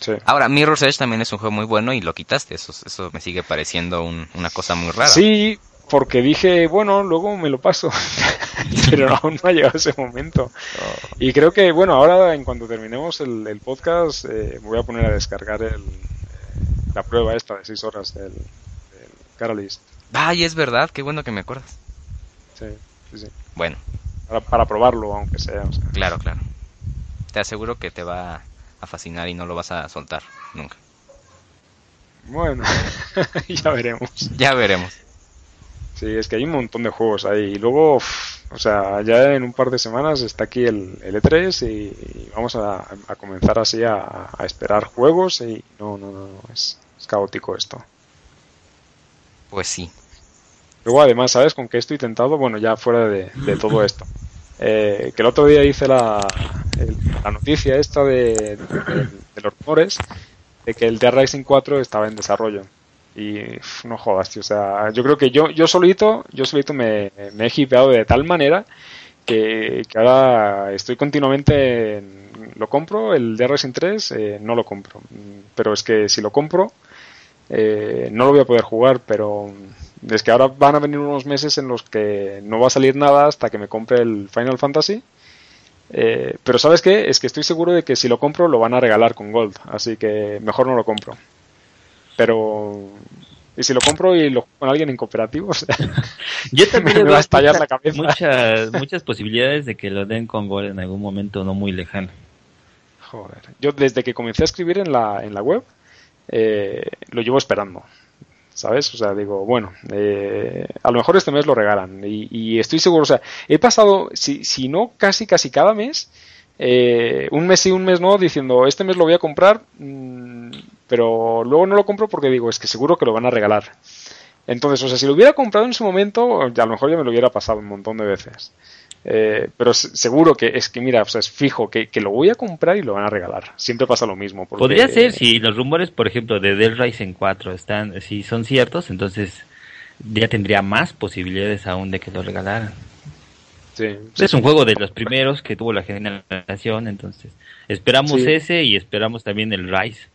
sí. Ahora, Mirror's Edge también es un juego muy bueno y lo quitaste. Eso, eso me sigue pareciendo una cosa muy rara. Sí, porque dije, bueno, luego me lo paso. pero aún no ha llegado ese momento. Oh. Y creo que, bueno, ahora en cuanto terminemos el, podcast, eh, me voy a poner a descargar el, eh, la prueba esta de 6 horas del, del Catalyst. Ay, es verdad, qué bueno que me acuerdas. Sí, sí, sí. Bueno. Para, para probarlo, aunque sea. Claro, claro te aseguro que te va a fascinar y no lo vas a soltar nunca. Bueno, ya veremos. Ya veremos. Sí, es que hay un montón de juegos ahí. Y luego, o sea, ya en un par de semanas está aquí el, E3 y, vamos a, comenzar así a, esperar juegos y no, no, no, es, caótico esto. Pues sí. Luego, además, ¿sabes con qué estoy tentado? Bueno, ya fuera de todo esto. Eh, que el otro día hice la, la noticia esta de, los rumores de que el Dead Rising 4 estaba en desarrollo. Y no jodas, tío. O sea, yo creo que yo, yo solito, yo solito me, he hipeado de tal manera que, ahora estoy continuamente lo compro, el Dead Rising 3 eh, no lo compro. Pero es que si lo compro, eh, no lo voy a poder jugar, pero es que ahora van a venir unos meses en los que no va a salir nada hasta que me compre el Final Fantasy. Eh, pero ¿sabes qué? Es que estoy seguro de que si lo compro lo van a regalar con Gold, así que mejor no lo compro. Pero... Y si lo compro y lo con alguien en cooperativo, yo también me va a estallar la cabeza. Muchas, muchas posibilidades de que lo den con Gold en algún momento no muy lejano. Joder. Yo desde que comencé a escribir en la, en la web, eh, lo llevo esperando. ¿sabes? O sea, digo, bueno, eh, a lo mejor este mes lo regalan y, estoy seguro, o sea, he pasado, si, si no casi, casi cada mes, eh, un mes sí, un mes no, diciendo, este mes lo voy a comprar, mm, pero luego no lo compro porque digo, es que seguro que lo van a regalar. Entonces, o sea, si lo hubiera comprado en su momento, a lo mejor ya me lo hubiera pasado un montón de veces. Eh, pero seguro que es que, mira, o sea, es fijo que, lo voy a comprar y lo van a regalar. Siempre pasa lo mismo. Podría ser si los rumores, por ejemplo, de Dead Rising 4 están, si son ciertos, entonces ya tendría más posibilidades aún de que lo regalaran. Sí, es un juego de los primeros que tuvo la generación, entonces esperamos ese y esperamos también el Rise.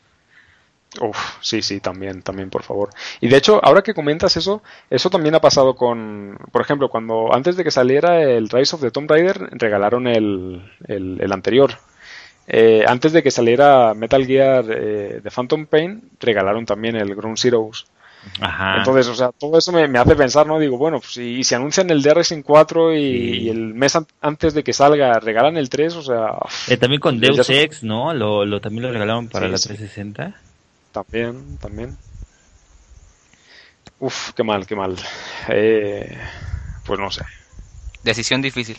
Uf, sí, sí, también, también, por favor. Y de hecho, ahora que comentas eso, eso también ha pasado con, por ejemplo, cuando antes de que saliera el Rise of the Tomb Raider, regalaron el, el, anterior. Eh, antes de que saliera Metal Gear eh, de Phantom Pain, regalaron también el Ground Zeroes. Ajá. Entonces, o sea, todo eso me, hace pensar, ¿no? Digo, bueno, pues si, si anuncian el DRS 4 y, el mes antes de que salga regalan el 3, o sea... Eh, también con Deus Ex, ¿no? Lo, lo, también lo regalaron para la 360. También, también. Uf, qué mal, qué mal. Eh, pues no sé. Decisión difícil.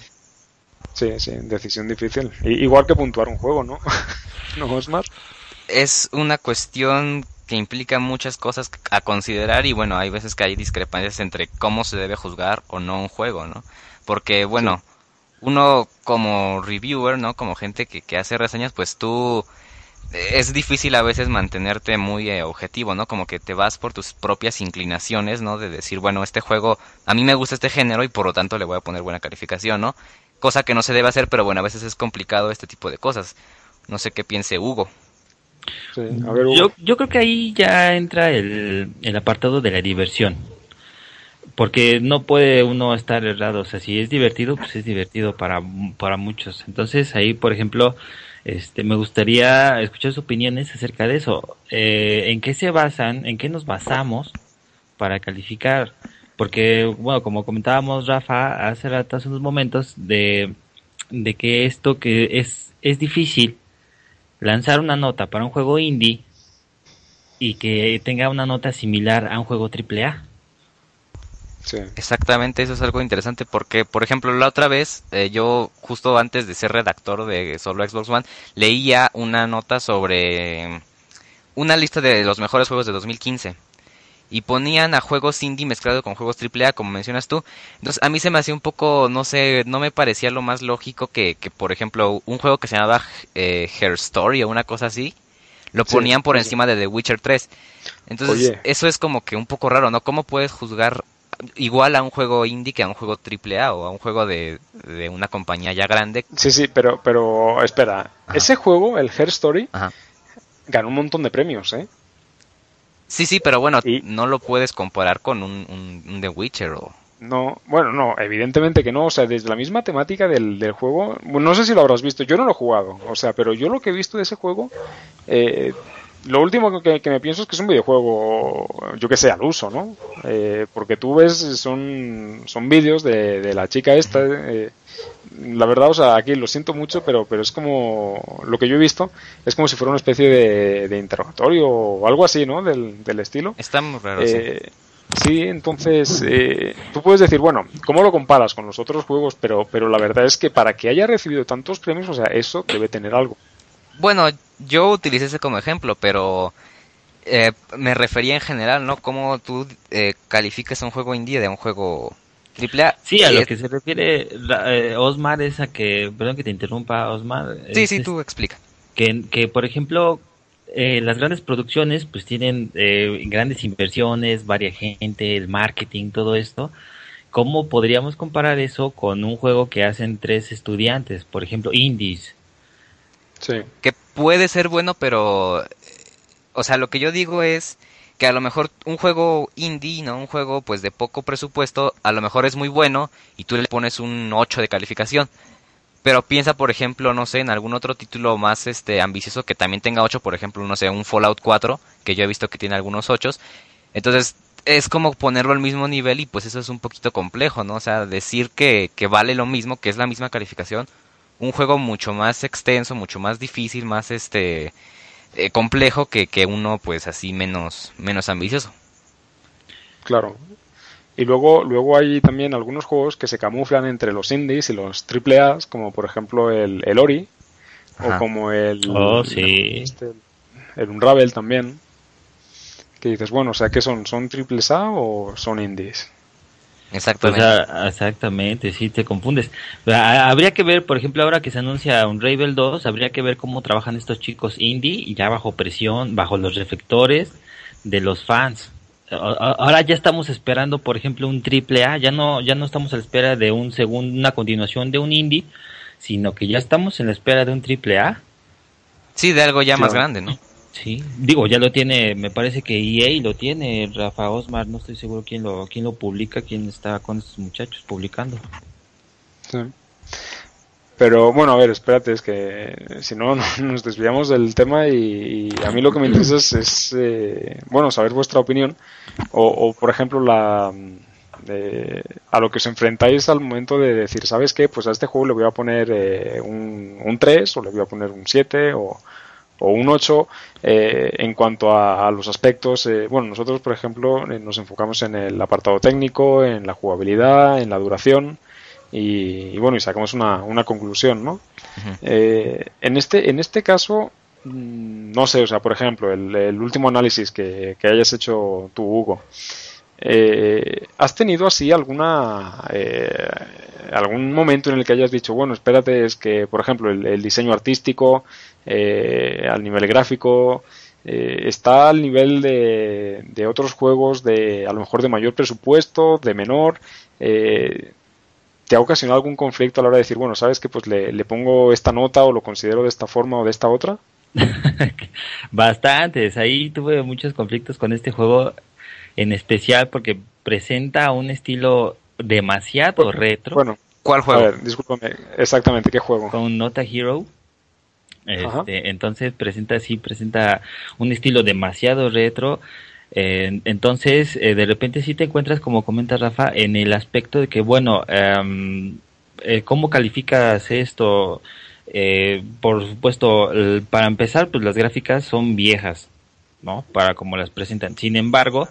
Sí, sí, decisión difícil. igual que puntuar un juego, ¿no? ¿No, Osmar? Es una cuestión que implica muchas cosas a considerar y bueno, hay veces que hay discrepancias entre cómo se debe juzgar o no un juego, ¿no? Porque bueno, uno como reviewer, ¿no? Como gente que, que hace reseñas, pues tú es difícil a veces mantenerte muy eh, objetivo, ¿no? Como que te vas por tus propias inclinaciones, ¿no? De decir, bueno, este juego, a mí me gusta este género y por lo tanto le voy a poner buena calificación, ¿no? Cosa que no se debe hacer, pero bueno, a veces es complicado este tipo de cosas. No sé qué piense Hugo. Yo, yo creo que ahí ya entra el, el apartado de la diversión. Porque no puede uno estar errado. O sea, si es divertido, pues es divertido para, para muchos. Entonces ahí, por ejemplo, este, me gustaría escuchar sus opiniones acerca de eso. Eh, ¿En qué se basan, en qué nos basamos para calificar? Porque, bueno, como comentábamos, Rafa, hace rato, hace unos momentos, de, de que esto que es, es difícil lanzar una nota para un juego indie y que tenga una nota similar a un juego AAA. Exactamente, eso es algo interesante porque, por ejemplo, la otra vez, eh, yo justo antes de ser redactor de solo Xbox One, leía una nota sobre una lista de los mejores juegos de 2015 y ponían a juegos indie mezclado con juegos AAA, como mencionas tú. Entonces, a mí se me hacía un poco, no sé, no me parecía lo más lógico que, que por ejemplo, un juego que se llamaba eh, Her Story o una cosa así, lo ponían por encima de The Witcher 3. Entonces, eso es como que un poco raro, ¿no? ¿Cómo puedes juzgar igual a un juego indie que a un juego triple A o a un juego de, una compañía ya grande. Sí, sí, pero, pero espera, ese juego, el Her Story, ganó un montón de premios, ¿eh? Sí, sí, pero bueno, no lo puedes comparar con un, un, The Witcher o... No, bueno, no, evidentemente que no. O sea, desde la misma temática del, del juego, no sé si lo habrás visto, yo no lo he jugado, o sea, pero yo lo que he visto de ese juego, eh, lo último que, me pienso es que es un videojuego, yo que sé, al uso, ¿no? Eh, porque tú ves, son, son vídeos de, la chica esta. Eh, la verdad, o sea, aquí lo siento mucho, pero, pero es como lo que yo he visto, es como si fuera una especie de, interrogatorio o algo así, ¿no? Del, del estilo. Está muy raro. sí. Eh, sí, entonces tú puedes decir, bueno, ¿cómo lo comparas con los otros juegos? Pero, pero la verdad es que para que haya recibido tantos premios, o sea, eso debe tener algo. Bueno, yo utilicé ese como ejemplo, pero eh, me refería en general, ¿no? Cómo tú eh, calificas un juego indie de un juego AAA. Sí, a lo que se refiere eh, Osmar es a que, perdón que te interrumpa, Osmar. Sí, sí, tú explica. Que, que por ejemplo, eh, las grandes producciones pues tienen grandes inversiones, varia gente, el marketing, todo esto. ¿Cómo podríamos comparar eso con un juego que hacen tres estudiantes, por ejemplo, indies? Que puede ser bueno, pero... O sea, lo que yo digo es que a lo mejor un juego indie, ¿no? Un juego pues de poco presupuesto, a lo mejor es muy bueno y tú le pones un 8 de calificación. Pero piensa, por ejemplo, no sé, en algún otro título más este ambicioso que también tenga 8, por ejemplo, no sé, un Fallout 4, que yo he visto que tiene algunos 8. Entonces, es como ponerlo al mismo nivel y pues eso es un poquito complejo, ¿no? O sea, decir que, que vale lo mismo, que es la misma calificación, un juego mucho más extenso, mucho más difícil, más este eh, complejo que, que uno pues así menos menos ambicioso. Claro. Y luego, luego hay también algunos juegos que se camuflan entre los indies y los triple A's, como por ejemplo el, el Ori, o como el, oh, sí. este, el Unravel también. Que dices, bueno, o sea, que son? ¿Son triple A o son indies? Exactamente. exactamente, sí, te confundes. Habría que ver, por ejemplo, ahora que se anuncia un Ravel 2, habría que ver cómo trabajan estos chicos indie, ya bajo presión, bajo los reflectores de los fans. Ahora ya estamos esperando, por ejemplo, un triple A, ya no, ya no estamos a la espera de un segundo, una continuación de un indie, sino que ya estamos en la espera de un triple A. Sí, de algo ya más grande, ¿no? Sí, digo, ya lo tiene, me parece que EA lo tiene, Rafa Osmar, no estoy seguro quién lo, quién lo publica, quién está con estos muchachos publicando. Sí. Pero bueno, a ver, espérate, es que si no nos desviamos del tema y, a mí lo que me interesa es, eh, bueno, saber vuestra opinión o, por ejemplo, la a lo que os enfrentáis al momento de decir, ¿sabes qué? Pues a este juego le voy a poner eh, un, un 3 o le voy a poner un 7 o, o un 8 eh, en cuanto a, los aspectos. Eh, bueno, nosotros, por ejemplo, eh, nos enfocamos en el apartado técnico, en la jugabilidad, en la duración y, bueno, y sacamos una, una conclusión, ¿no? en, este, en este caso, mm, no sé, o sea, por ejemplo, el, último análisis que, que, hayas hecho tú, Hugo. ¿Has tenido así alguna algún momento en el que hayas dicho, bueno, espérate, es que, por ejemplo, el diseño artístico, eh, al nivel gráfico, eh, está al nivel de, de, otros juegos de a lo mejor de mayor presupuesto, de menor. Eh, ¿Te ha ocasionado algún conflicto a la hora de decir, bueno, sabes que pues le, le pongo esta nota o lo considero de esta forma o de esta otra? Bastantes, ahí tuve muchos conflictos con este juego en especial porque presenta un estilo demasiado retro. Bueno, ¿cuál juego? A ver, discúlpame, exactamente, ¿qué juego? Con Nota Hero. Este, entonces presenta sí, presenta un estilo demasiado retro. Eh, entonces, eh, de repente sí te encuentras, como comenta Rafa, en el aspecto de que, bueno, em, eh, ¿cómo calificas esto? por supuesto, para empezar, pues las gráficas son viejas, ¿no? Para como las presentan. Sin embargo,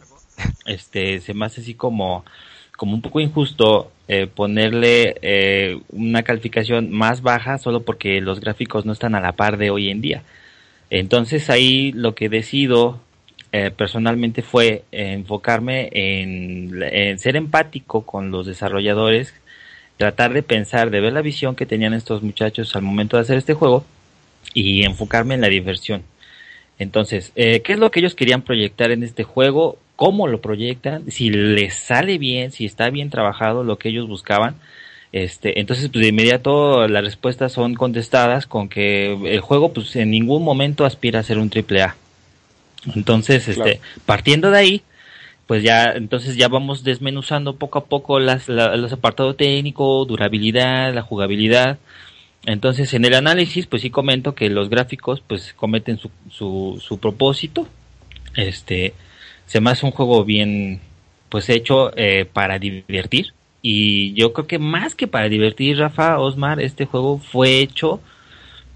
este, se me hace así como como un poco injusto eh, ponerle eh, una calificación más baja solo porque los gráficos no están a la par de hoy en día. Entonces ahí lo que decido eh, personalmente fue enfocarme en, en, ser empático con los desarrolladores, tratar de pensar, de ver la visión que tenían estos muchachos al momento de hacer este juego y enfocarme en la diversión. Entonces, ¿qué es lo que ellos querían proyectar en este juego? Cómo lo proyectan, si les sale bien, si está bien trabajado lo que ellos buscaban. Este, entonces, pues de inmediato las respuestas son contestadas con que el juego, pues en ningún momento aspira a ser un triple A. Entonces, este, partiendo de ahí, pues ya, entonces ya vamos desmenuzando poco a poco las, los apartados técnico, durabilidad, la jugabilidad. Entonces, en el análisis, pues sí comento que los gráficos, pues cometen su, su, su propósito. Este, se me hace un juego bien, pues hecho eh, para divertir. Y yo creo que más que para divertir, Rafa, Osmar, este juego fue hecho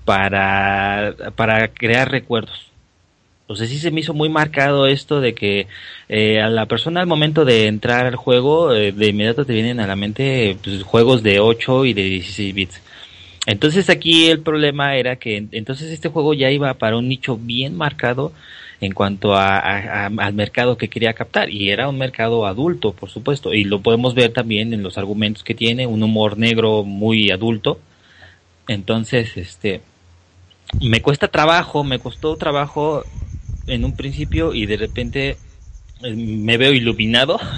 para, para crear recuerdos. O sea, sí se me hizo muy marcado esto de que eh, a la persona al momento de entrar al juego, eh, de inmediato te vienen a la mente pues, juegos de 8 y de 16 bits. Entonces aquí el problema era que entonces este juego ya iba para un nicho bien marcado en cuanto a, al mercado que quería captar. Y era un mercado adulto por supuesto. Y lo podemos ver también en los argumentos que tiene un humor negro muy adulto. Entonces este me cuesta trabajo me costó trabajo en un principio y de repente eh, me veo iluminado.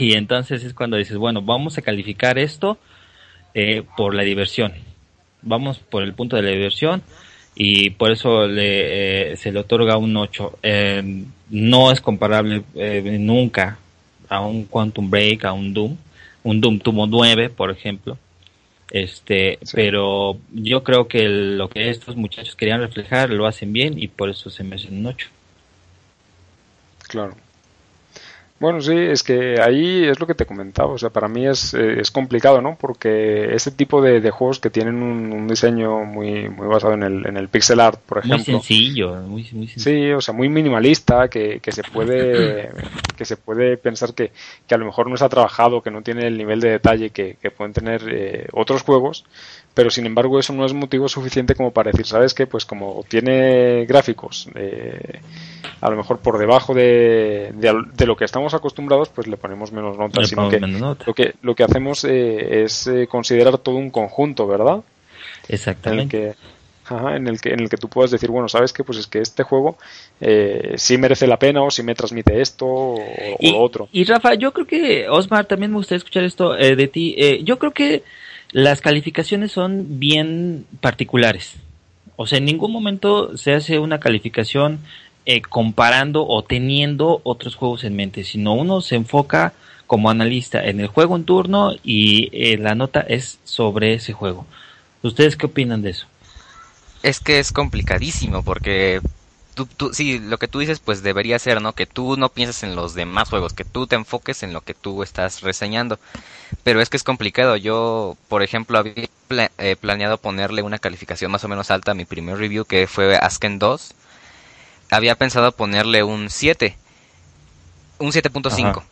Y entonces es cuando dices bueno vamos a calificar esto eh, por la diversión. Vamos por el punto de la diversión y por eso le, eh, se le otorga un 8. Eh, no es comparable eh, nunca a un Quantum Break, a un Doom. Un Doom tuvo 9, por ejemplo. Este, pero yo creo que lo que estos muchachos querían reflejar lo hacen bien y por eso se me hacen un 8. Claro. Bueno, sí, es que ahí es lo que te comentaba, o sea, para mí es, eh, es complicado, ¿no? Porque ese tipo de, de juegos que tienen un, diseño muy, muy basado en el, en el pixel art, por ejemplo. Muy sencillo, muy, muy sencillo. Sí, o sea, muy minimalista, que, que se puede que se puede pensar que, que a lo mejor no está trabajado, que no tiene el nivel de detalle que, que pueden tener eh, otros juegos, pero sin embargo eso no es motivo suficiente como para decir, ¿sabes qué? Pues como tiene gráficos eh, a lo mejor por debajo de, de, lo que estamos acostumbrados, pues le ponemos menos notas, sino que, Lo que lo que hacemos eh, es eh, considerar todo un conjunto, ¿verdad? Exactamente. En el que, en el que en el que tú puedas decir, bueno, ¿sabes qué? Pues es que este juego eh, sí merece la pena o sí me transmite esto o, lo otro. Y Rafa, yo creo que, Osmar, también me gustaría escuchar esto eh, de ti. yo creo que las calificaciones son bien particulares. O sea, en ningún momento se hace una calificación eh, comparando o teniendo otros juegos en mente, sino uno se enfoca como analista en el juego en turno y eh, la nota es sobre ese juego. ¿Ustedes qué opinan de eso? Es que es complicadísimo porque tú, tú, sí, lo que tú dices pues debería ser, ¿no? Que tú no pienses en los demás juegos, que tú te enfoques en lo que tú estás reseñando. Pero es que es complicado. Yo, por ejemplo, había eh, planeado ponerle una calificación más o menos alta a mi primer review que fue Asken 2. Había pensado ponerle un 7. Un 7.5.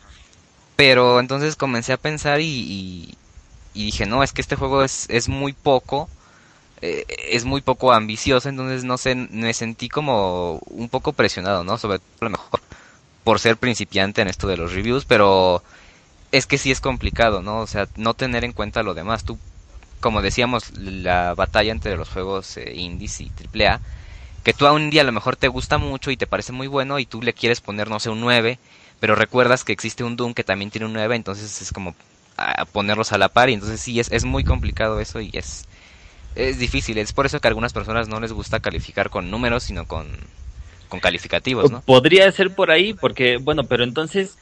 Pero entonces comencé a pensar y, y, dije, no, es que este juego es, es muy poco. Eh, es muy poco ambicioso, entonces no sé, me sentí como un poco presionado, ¿no? Sobre todo a lo mejor por ser principiante en esto de los reviews, pero es que sí es complicado, ¿no? O sea, no tener en cuenta lo demás. Tú, como decíamos, la batalla entre los juegos eh, indies y AAA, que tú a un día a lo mejor te gusta mucho y te parece muy bueno y tú le quieres poner, no sé, un 9 pero recuerdas que existe un Doom que también tiene un 9, entonces es como a ponerlos a la par y entonces sí es, es muy complicado eso y es, es difícil. Es por eso que a algunas personas no les gusta calificar con números, sino con, con calificativos, ¿no? Podría ser por ahí, porque, bueno, pero entonces,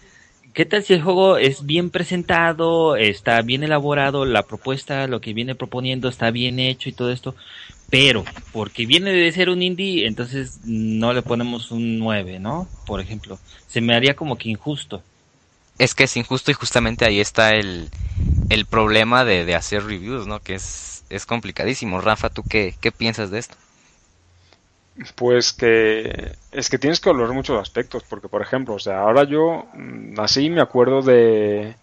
¿qué tal si el juego es bien presentado, está bien elaborado, la propuesta, lo que viene proponiendo está bien hecho y todo esto? Pero, porque viene de ser un indie, entonces no le ponemos un 9, ¿no? Por ejemplo, se me haría como que injusto. Es que es injusto y justamente ahí está el, el problema de, de hacer reviews, ¿no? Que es, es complicadísimo. Rafa, ¿tú qué, qué piensas de esto? Pues que es que tienes que valorar muchos aspectos, porque por ejemplo, o sea, ahora yo mm, así me acuerdo de,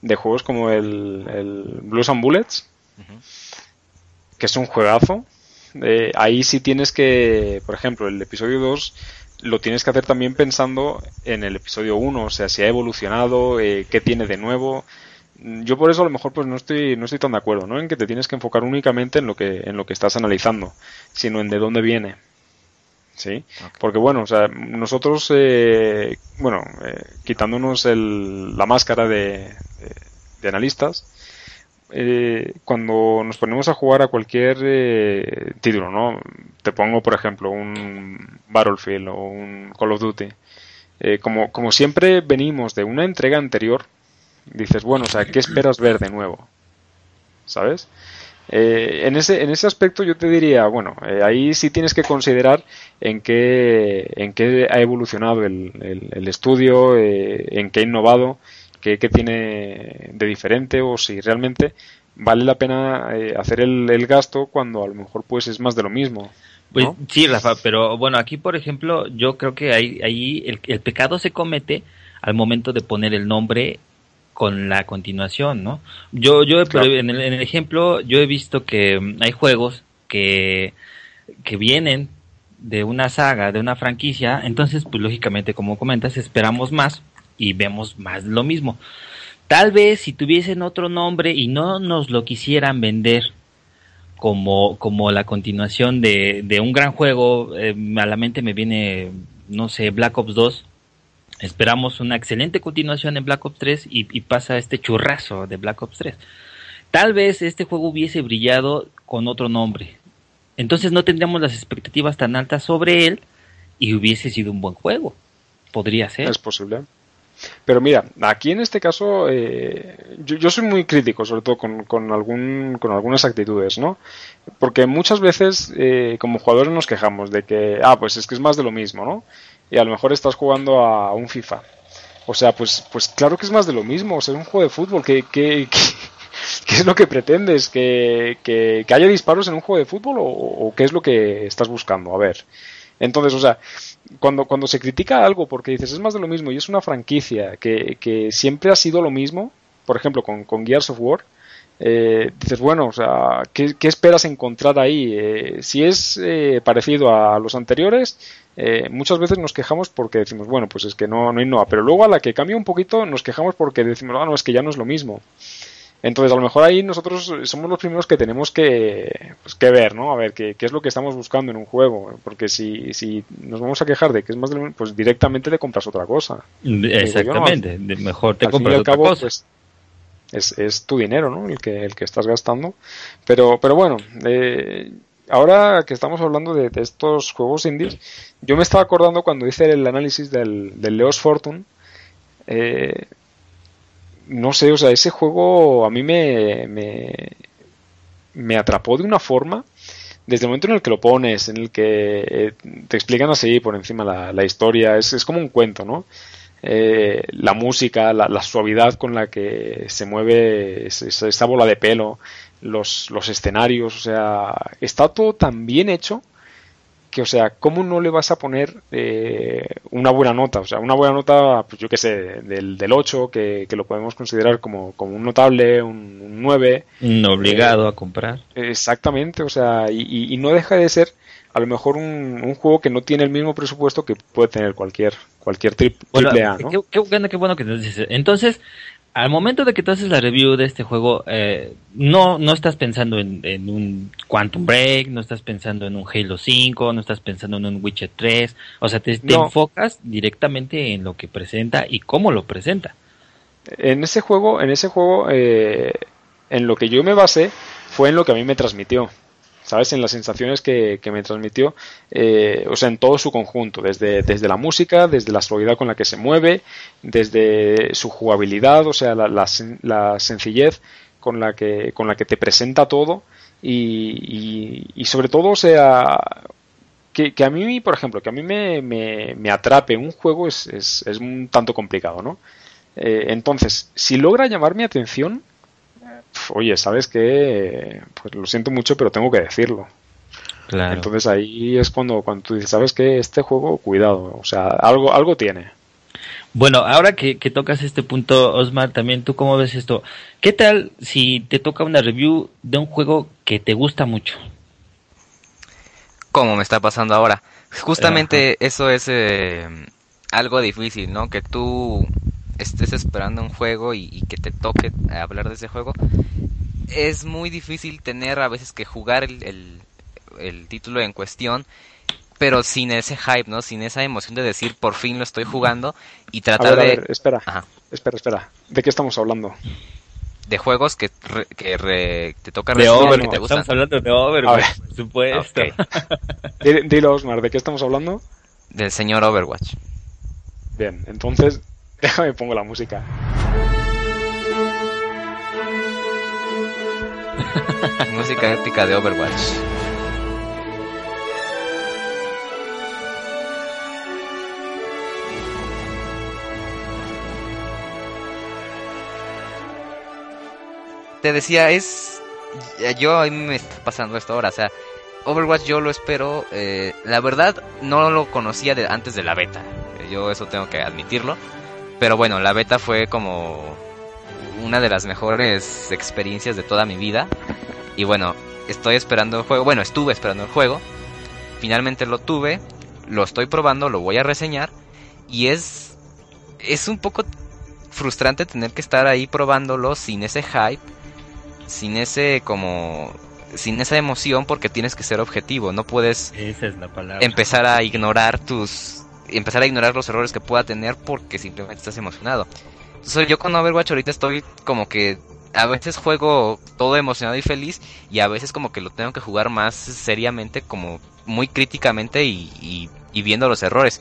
de juegos como el, el Blues and Bullets, que es un juegazo, eh, ahí sí tienes que, por ejemplo, el episodio 2 lo tienes que hacer también pensando en el episodio 1, o sea, si ha evolucionado, eh, qué tiene de nuevo. Yo por eso a lo mejor pues no estoy no estoy tan de acuerdo, ¿no? En que te tienes que enfocar únicamente en lo que en lo que estás analizando, sino en de dónde viene. ¿Sí? Porque bueno, o sea, nosotros eh, bueno, eh, quitándonos el, la máscara de, de analistas, eh, cuando nos ponemos a jugar a cualquier eh, título, ¿no? Te pongo, por ejemplo, un Battlefield o un Call of Duty. Eh, como, como siempre venimos de una entrega anterior, dices, bueno, o sea, ¿qué esperas ver de nuevo? ¿Sabes? en, ese, en ese aspecto yo te diría, bueno, ahí sí tienes que considerar en qué, en qué ha evolucionado el, el, el estudio, en qué ha innovado qué, tiene de diferente o si realmente vale la pena eh, hacer el, gasto cuando a lo mejor pues es más de lo mismo. Pues sí, Rafa, pero bueno, aquí por ejemplo yo creo que ahí, ahí el, el pecado se comete al momento de poner el nombre con la continuación, ¿no? Yo, yo en, el, en, el, ejemplo, yo he visto que mm, hay juegos que, que vienen de una saga, de una franquicia, entonces, pues lógicamente, como comentas, esperamos más y vemos más lo mismo. Tal vez si tuviesen otro nombre y no nos lo quisieran vender como, como la continuación de, de un gran juego, eh, a la mente me viene, no sé, Black Ops 2. Esperamos una excelente continuación en Black Ops 3 y, pasa este churrazo de Black Ops 3. Tal vez este juego hubiese brillado con otro nombre. Entonces no tendríamos las expectativas tan altas sobre él y hubiese sido un buen juego. Podría ser. Es posible. Pero mira, aquí en este caso eh, yo, soy muy crítico, sobre todo con, con, algún, con algunas actitudes, ¿no? Porque muchas veces eh, como jugadores nos quejamos de que, ah, pues es que es más de lo mismo, ¿no? Y a lo mejor estás jugando a un FIFA. O sea, pues, pues claro que es más de lo mismo, o sea, es un juego de fútbol, ¿qué, qué, qué, es lo que pretendes? ¿Que, ¿Que, haya disparos en un juego de fútbol o, o qué es lo que estás buscando? A ver. Entonces, o sea, cuando, cuando se critica algo porque dices es más de lo mismo y es una franquicia que, que siempre ha sido lo mismo, por ejemplo con, con Gears of War, eh, dices, bueno, o sea, ¿qué, qué esperas encontrar ahí? Eh, si es eh, parecido a los anteriores, eh, muchas veces nos quejamos porque decimos, bueno, pues es que no, no innova, pero luego a la que cambia un poquito nos quejamos porque decimos, ah, no, es que ya no es lo mismo. Entonces, a lo mejor ahí nosotros somos los primeros que tenemos que, pues, que ver, ¿no? A ver qué, qué, es lo que estamos buscando en un juego. Porque si, si nos vamos a quejar de que es más de lo pues directamente te compras otra cosa. Exactamente, mejor te compras otra cosa. Pues, es, es, tu dinero, ¿no? El que, el que estás gastando. Pero, pero bueno, eh, ahora que estamos hablando de, estos juegos indies, yo me estaba acordando cuando hice el análisis del, del Leos Fortune. Eh, no sé, o sea, ese juego a mí me, me, atrapó de una forma desde el momento en el que lo pones, en el que eh, te explican así por encima la, la historia, es, es, como un cuento, ¿no? Eh, la música, la, suavidad con la que se mueve esa, bola de pelo, los, los escenarios, o sea, está todo tan bien hecho que, o sea, ¿cómo no le vas a poner eh, una buena nota? O sea, una buena nota, pues yo qué sé, del, del 8, que, lo podemos considerar como, como un notable, un, 9. Un obligado a comprar. Exactamente, o sea, y, no deja de ser a lo mejor un, juego que no tiene el mismo presupuesto que puede tener cualquier cualquier triple A, ¿no? Qué, bueno, qué bueno que nos dices. Entonces, al momento de que tú haces la review de este juego, eh, no, no estás pensando en, un Quantum Break, no estás pensando en un Halo 5, no estás pensando en un Witcher 3, o sea, te, enfocas directamente en lo que presenta y cómo lo presenta. En ese juego, en ese juego, eh, en lo que yo me basé fue en lo que a mí me transmitió. ¿Sabes? En las sensaciones que, me transmitió, eh, o sea, en todo su conjunto, desde, desde la música, desde la suavidad con la que se mueve, desde su jugabilidad, o sea, la, la, sencillez con la, que, con la que te presenta todo y, y, sobre todo, o sea, que, que, a mí, por ejemplo, que a mí me, me, me atrape un juego es, es, es, un tanto complicado, ¿no? Eh, entonces, si logra llamar mi atención, oye, ¿sabes qué? Pues lo siento mucho, pero tengo que decirlo. Claro. Entonces ahí es cuando, cuando tú dices, ¿sabes qué? Este juego, cuidado, o sea, algo, algo tiene. Bueno, ahora que, tocas este punto, Osmar, también tú cómo ves esto. ¿Qué tal si te toca una review de un juego que te gusta mucho? Como me está pasando ahora. Justamente eso es eh, algo difícil, ¿no? Que tú estés esperando un juego y, que te toque hablar de ese juego, es muy difícil tener a veces que jugar el, el, título en cuestión pero sin ese hype, ¿no? Sin esa emoción de decir por fin lo estoy jugando y tratar de. espera, espera, espera. ¿De qué estamos hablando? De juegos que, que te toca de Overwatch, te Estamos hablando de Overwatch, por supuesto. Dilo, Osmar, ¿de qué estamos hablando? Del señor Overwatch. Bien, entonces Déjame pongo la música. música épica de Overwatch. Te decía, es... Yo a mí me está pasando esto ahora, o sea, Overwatch yo lo espero, eh, la verdad no lo conocía de, antes de la beta, yo eso tengo que admitirlo. Pero bueno, la beta fue como una de las mejores experiencias de toda mi vida. Y bueno, estoy esperando el juego. Bueno, estuve esperando el juego. Finalmente lo tuve. Lo estoy probando, lo voy a reseñar. Y es. Es un poco frustrante tener que estar ahí probándolo sin ese hype. Sin ese como. Sin esa emoción porque tienes que ser objetivo. No puedes empezar a ignorar tus empezar a ignorar los errores que pueda tener porque simplemente estás emocionado. Entonces yo con Overwatch ahorita estoy como que a veces juego todo emocionado y feliz y a veces como que lo tengo que jugar más seriamente, como muy críticamente y, y viendo los errores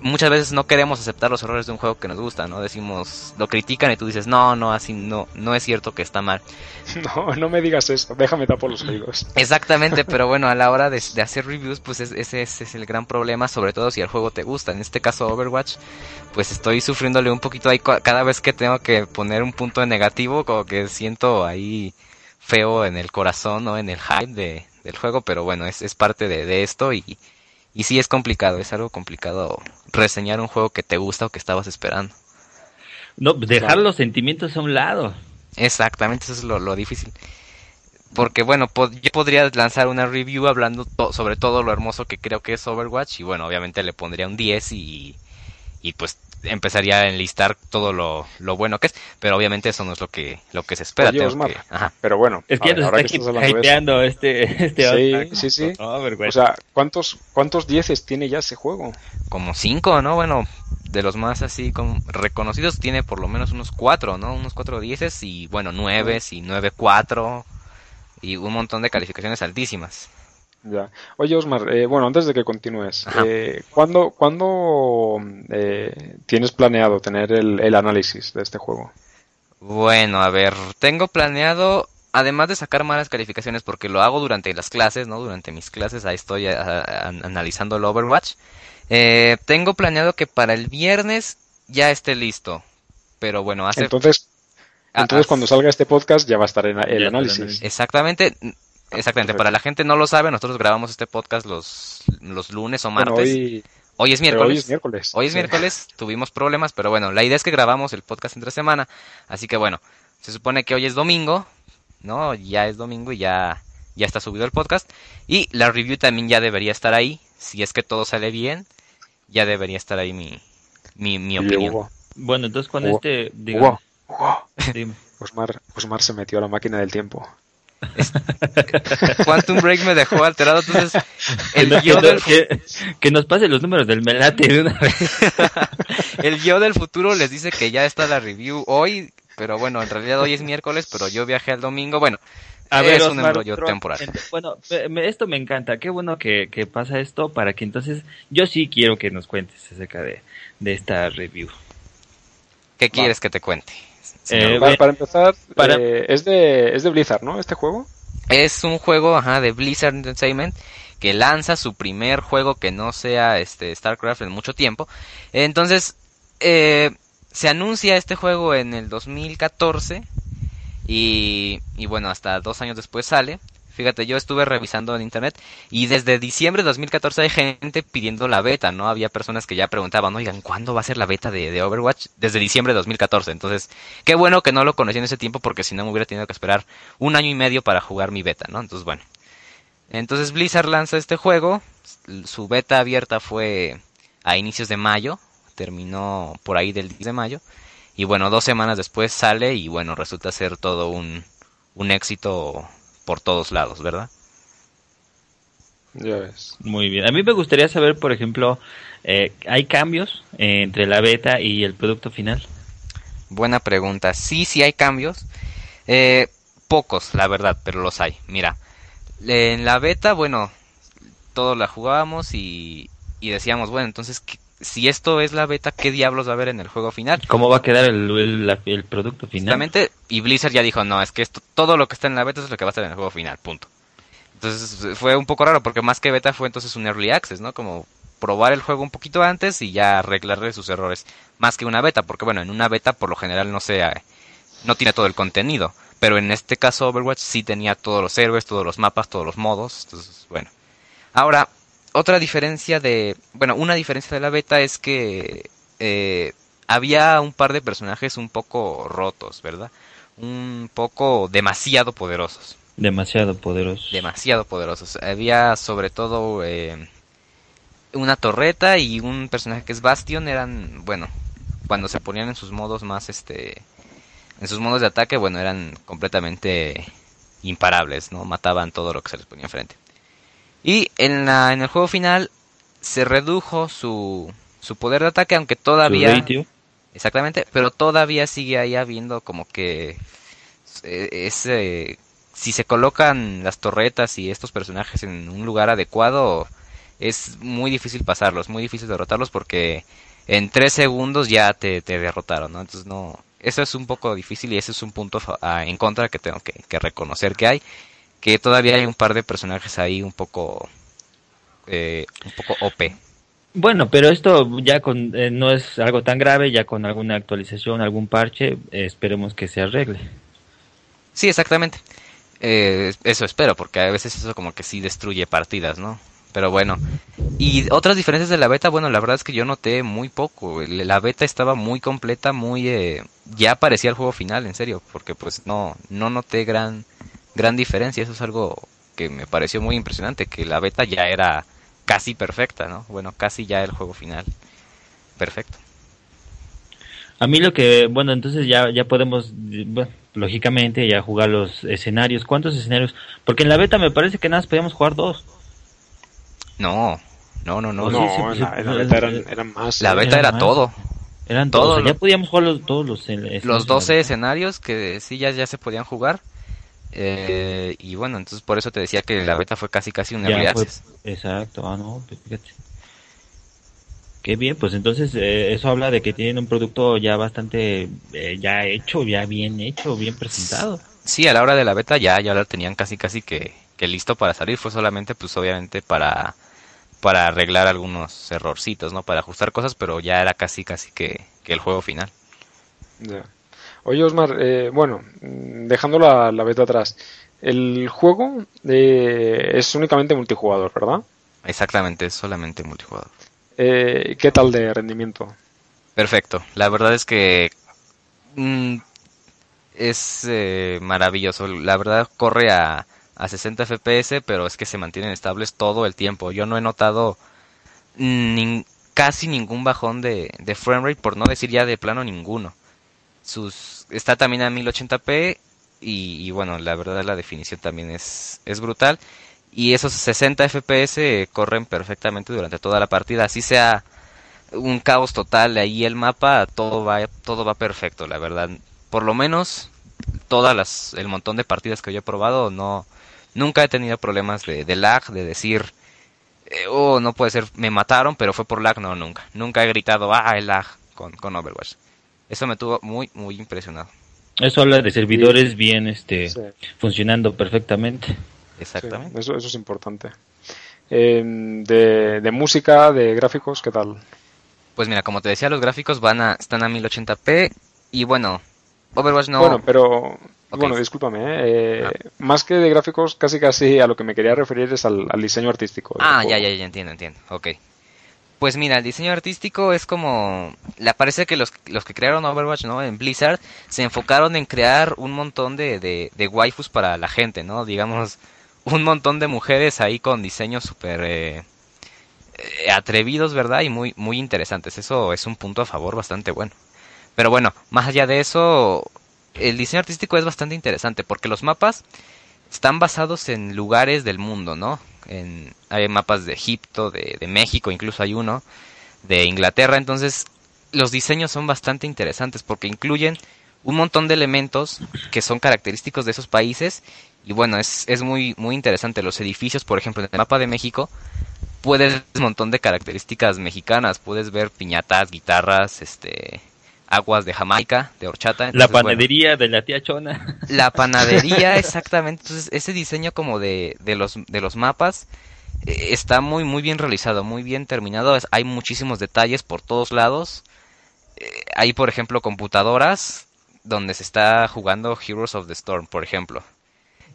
muchas veces no queremos aceptar los errores de un juego que nos gusta, ¿no? Decimos, lo critican y tú dices, no, no, así no, no es cierto que está mal. No, no me digas eso, déjame tapar los oídos. Exactamente, pero bueno, a la hora de, hacer reviews, pues ese, es el gran problema, sobre todo si el juego te gusta. En este caso Overwatch, pues estoy sufriéndole un poquito ahí cada vez que tengo que poner un punto de negativo, como que siento ahí feo en el corazón, ¿no? En el hype de, del juego, pero bueno, es, es parte de, de esto y y sí es complicado, es algo complicado reseñar un juego que te gusta o que estabas esperando. No, dejar los sentimientos a un lado. Exactamente, eso es lo, difícil. Porque bueno, yo podría lanzar una review hablando sobre todo lo hermoso que creo que es Overwatch y bueno, obviamente le pondría un 10 y, y pues empezaría a enlistar todo lo, lo, bueno que es, pero obviamente eso no es lo que lo que se espera. Pero bueno, es que ahora está hypeando este, este Sí, sí, sí. o sea, ¿cuántos cuántos dieces tiene ya ese juego? Como cinco, ¿no? Bueno, de los más así como reconocidos tiene por lo menos unos cuatro, ¿no? Unos cuatro dieces y bueno, nueve y nueve cuatro y un montón de calificaciones altísimas. Ya. Oye, Osmar, eh, bueno, antes de que continúes, eh, ¿cuándo, ¿cuándo eh, tienes planeado tener el, el análisis de este juego? Bueno, a ver, tengo planeado, además de sacar malas calificaciones, porque lo hago durante las clases, ¿no? Durante mis clases, ahí estoy analizando el Overwatch. Eh, tengo planeado que para el viernes ya esté listo. Pero bueno, hace... Entonces, entonces cuando salga este podcast ya va a estar en el análisis. Exactamente. Exactamente, para la gente no lo sabe, nosotros grabamos este podcast los, los lunes o martes. hoy, es miércoles. hoy es miércoles. Hoy es miércoles, tuvimos problemas, pero bueno, la idea es que grabamos el podcast entre semana. Así que bueno, se supone que hoy es domingo, ¿no? Ya es domingo y ya, ya está subido el podcast. Y la review también ya debería estar ahí. Si es que todo sale bien, ya debería estar ahí mi, mi, mi opinión. Bueno, entonces con este... Digo, Osmar, Osmar se metió a la máquina del tiempo. Quantum Break me dejó alterado, entonces el que, yo del... que, nos pase los números del Melate de una vez. el yo del futuro les dice que ya está la review hoy, pero bueno, en realidad hoy es miércoles, pero yo viajé el domingo, bueno, a ver, es un embrollo temporal. Bueno, esto me encanta, qué bueno que, pasa esto para que entonces yo sí quiero que nos cuentes acerca de, de esta review. ¿Qué quieres que te cuente? Eh, para, empezar, eh, es, de, es de Blizzard, ¿no? Este juego. Es un juego ajá, de Blizzard Entertainment que lanza su primer juego que no sea este StarCraft en mucho tiempo. Entonces, eh, se anuncia este juego en el 2014 y, y bueno, hasta dos años después sale. Fíjate, yo estuve revisando en internet y desde diciembre de 2014 hay gente pidiendo la beta, ¿no? Había personas que ya preguntaban, oigan, ¿cuándo va a ser la beta de, Overwatch? Desde diciembre de 2014. Entonces, qué bueno que no lo conocí en ese tiempo porque si no me hubiera tenido que esperar un año y medio para jugar mi beta, ¿no? Entonces, bueno. Entonces Blizzard lanza este juego. Su beta abierta fue a inicios de mayo. Terminó por ahí del 10 de mayo. Y bueno, dos semanas después sale y bueno, resulta ser todo un, un éxito por todos lados, ¿verdad? Ya ves. Muy bien. A mí me gustaría saber, por ejemplo, eh, ¿hay cambios entre la beta y el producto final? Buena pregunta. Sí, sí hay cambios. Eh, pocos, la verdad, pero los hay. Mira, en la beta, bueno, todos la jugábamos y, y decíamos, bueno, entonces, si esto es la beta, ¿qué diablos va a haber en el juego final? ¿Cómo va a quedar el, el, producto final? Exactamente, y Blizzard ya dijo, no, es que esto, todo lo que está en la beta es lo que va a estar en el juego final, punto. Entonces fue un poco raro porque más que beta fue entonces un early access, ¿no? Como probar el juego un poquito antes y ya arreglarle sus errores. Más que una beta, porque bueno, en una beta por lo general no sea, no tiene todo el contenido. Pero en este caso Overwatch sí tenía todos los héroes, todos los mapas, todos los modos. Entonces, bueno. Ahora, otra diferencia de, bueno, una diferencia de la beta es que eh, había un par de personajes un poco rotos, ¿verdad? Un poco demasiado poderosos. Demasiado poderosos. Demasiado poderosos. Había sobre todo eh, una torreta y un personaje que es Bastion. Eran, bueno, cuando se ponían en sus modos más, este, en sus modos de ataque, bueno, eran completamente imparables, ¿no? Mataban todo lo que se les ponía enfrente. Y en, la, en el juego final se redujo su, su poder de ataque, aunque todavía... Exactamente, pero todavía sigue ahí habiendo como que... Ese, si se colocan las torretas y estos personajes en un lugar adecuado, es muy difícil pasarlos, muy difícil derrotarlos porque en tres segundos ya te, te derrotaron, ¿no? Entonces no, eso es un poco difícil y ese es un punto en contra que tengo que, que reconocer que hay que todavía hay un par de personajes ahí un poco eh, un poco OP. Bueno, pero esto ya con eh, no es algo tan grave, ya con alguna actualización, algún parche, eh, esperemos que se arregle. Sí, exactamente. eso espero, porque a veces eso como que sí destruye partidas, ¿no? Pero bueno. Y otras diferencias de la beta, bueno, la verdad es que yo noté muy poco. La beta estaba muy completa, muy... ya parecía el juego final, en serio, porque pues no, no noté gran gran diferencia. Eso es algo que me pareció muy impresionante, que la beta ya era casi perfecta, ¿no? Bueno, casi ya el juego final perfecto. A mí lo que, bueno, entonces ya, ya podemos, lógicamente, ya jugar los escenarios. ¿Cuántos escenarios? Porque en la beta me parece que nada más podíamos jugar dos. No, no, no, no. no, la, beta eran, más. La beta era todo. Eran todos. ya podíamos jugar los, todos los, los 12 escenarios que sí ya, ya se podían jugar Eh, y bueno, entonces por eso te decía que la beta fue casi casi un Ya early fue-. Exacto, ah, no, pues fíjate. Qué bien, pues entonces eh, eso habla de que tienen un producto ya bastante, eh, ya hecho, ya bien hecho, bien presentado. Sí, a la hora de la beta ya, ya lo tenían casi casi que, que listo para salir. Fue solamente, pues obviamente para, para arreglar algunos errorcitos, ¿no? Para ajustar cosas, pero ya era casi casi que, que el juego final. Ya. Oye, Osmar, eh, bueno, mm, dejando la, la beta atrás, el juego eh, es únicamente multijugador, ¿verdad? Exactamente, es solamente multijugador. Eh, ¿Qué tal de rendimiento? Perfecto. La verdad es que mm, es eh, maravilloso. La verdad corre a, a 60 FPS, pero es que se mantienen estables todo el tiempo. Yo no he notado nin- casi ningún bajón de, de frame rate, por no decir ya de plano ninguno. Sus, está también a 1080p y, y bueno, la verdad la definición también es, es brutal. Y esos 60 FPS corren perfectamente durante toda la partida, así sea un caos total ahí el mapa, todo va, todo va perfecto, la verdad. Por lo menos todas las, el montón de partidas que yo he probado, no, nunca he tenido problemas de, lag, de decir, eh, oh, no puede ser, me mataron, pero fue por lag, no, nunca. Nunca he gritado, ah, el lag con, con Overwatch. Eso me tuvo muy, muy impresionado. Eso habla de servidores bien, este, Sí, funcionando perfectamente. sí, Exactamente. eso, eso es importante. Eh, de, de música, de gráficos, ¿qué tal? Pues mira, como te decía, los gráficos van a, están a 1080p y bueno, Overwatch no... Bueno, pero bueno, discúlpame, ¿eh? Eh, Ah. más que de gráficos, casi casi a lo que me quería referir es al, al diseño artístico. Ah, ya, ya, ya entiendo, entiendo. Ok. Pues mira, el diseño artístico es como... Le parece que los, los que crearon Overwatch, ¿no? En Blizzard, se enfocaron en crear un montón de, de, de waifus para la gente, ¿no? Digamos, un montón de mujeres ahí con diseños súper eh, eh, atrevidos, ¿verdad? Y muy, muy interesantes. Eso es un punto a favor bastante bueno. Pero bueno, más allá de eso, el diseño artístico es bastante interesante porque los mapas están basados en lugares del mundo, ¿no? En, hay mapas de Egipto, de, de México, incluso hay uno, de Inglaterra, entonces los diseños son bastante interesantes porque incluyen un montón de elementos que son característicos de esos países y bueno, es, es muy, muy interesante. Los edificios, por ejemplo, en el mapa de México, puedes ver un montón de características mexicanas, puedes ver piñatas, guitarras, este aguas de Jamaica, de horchata. La bueno, panadería de la tía Chona. la panadería, exactamente. Entonces, ese diseño como de, de los, de los mapas eh, está muy, muy bien realizado, muy bien terminado. Es- hay muchísimos detalles por todos lados. Eh, hay, por ejemplo, computadoras donde se está jugando Heroes of the Storm, por ejemplo.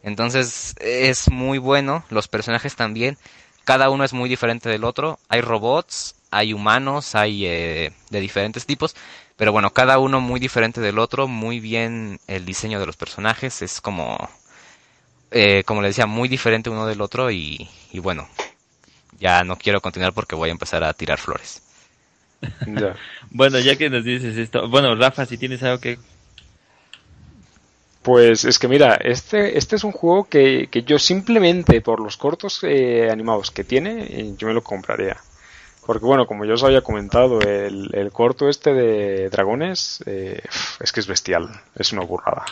Entonces, es muy bueno. Los personajes también. Cada uno es muy diferente del otro. Hay robots, hay humanos, hay eh, de diferentes tipos. Pero bueno, cada uno muy diferente del otro, muy bien el diseño de los personajes, es como, eh, como le decía, muy diferente uno del otro y, y bueno, ya no quiero continuar porque voy a empezar a tirar flores. Ya. Bueno, ya que nos dices esto, bueno, Rafa, si tienes algo que... Pues es que mira, este, este es un juego que, que yo simplemente por los cortos eh, animados que tiene, eh, yo me lo compraría. Porque bueno, como yo os había comentado, el, el corto este de dragones eh, es que es bestial, es una burrada.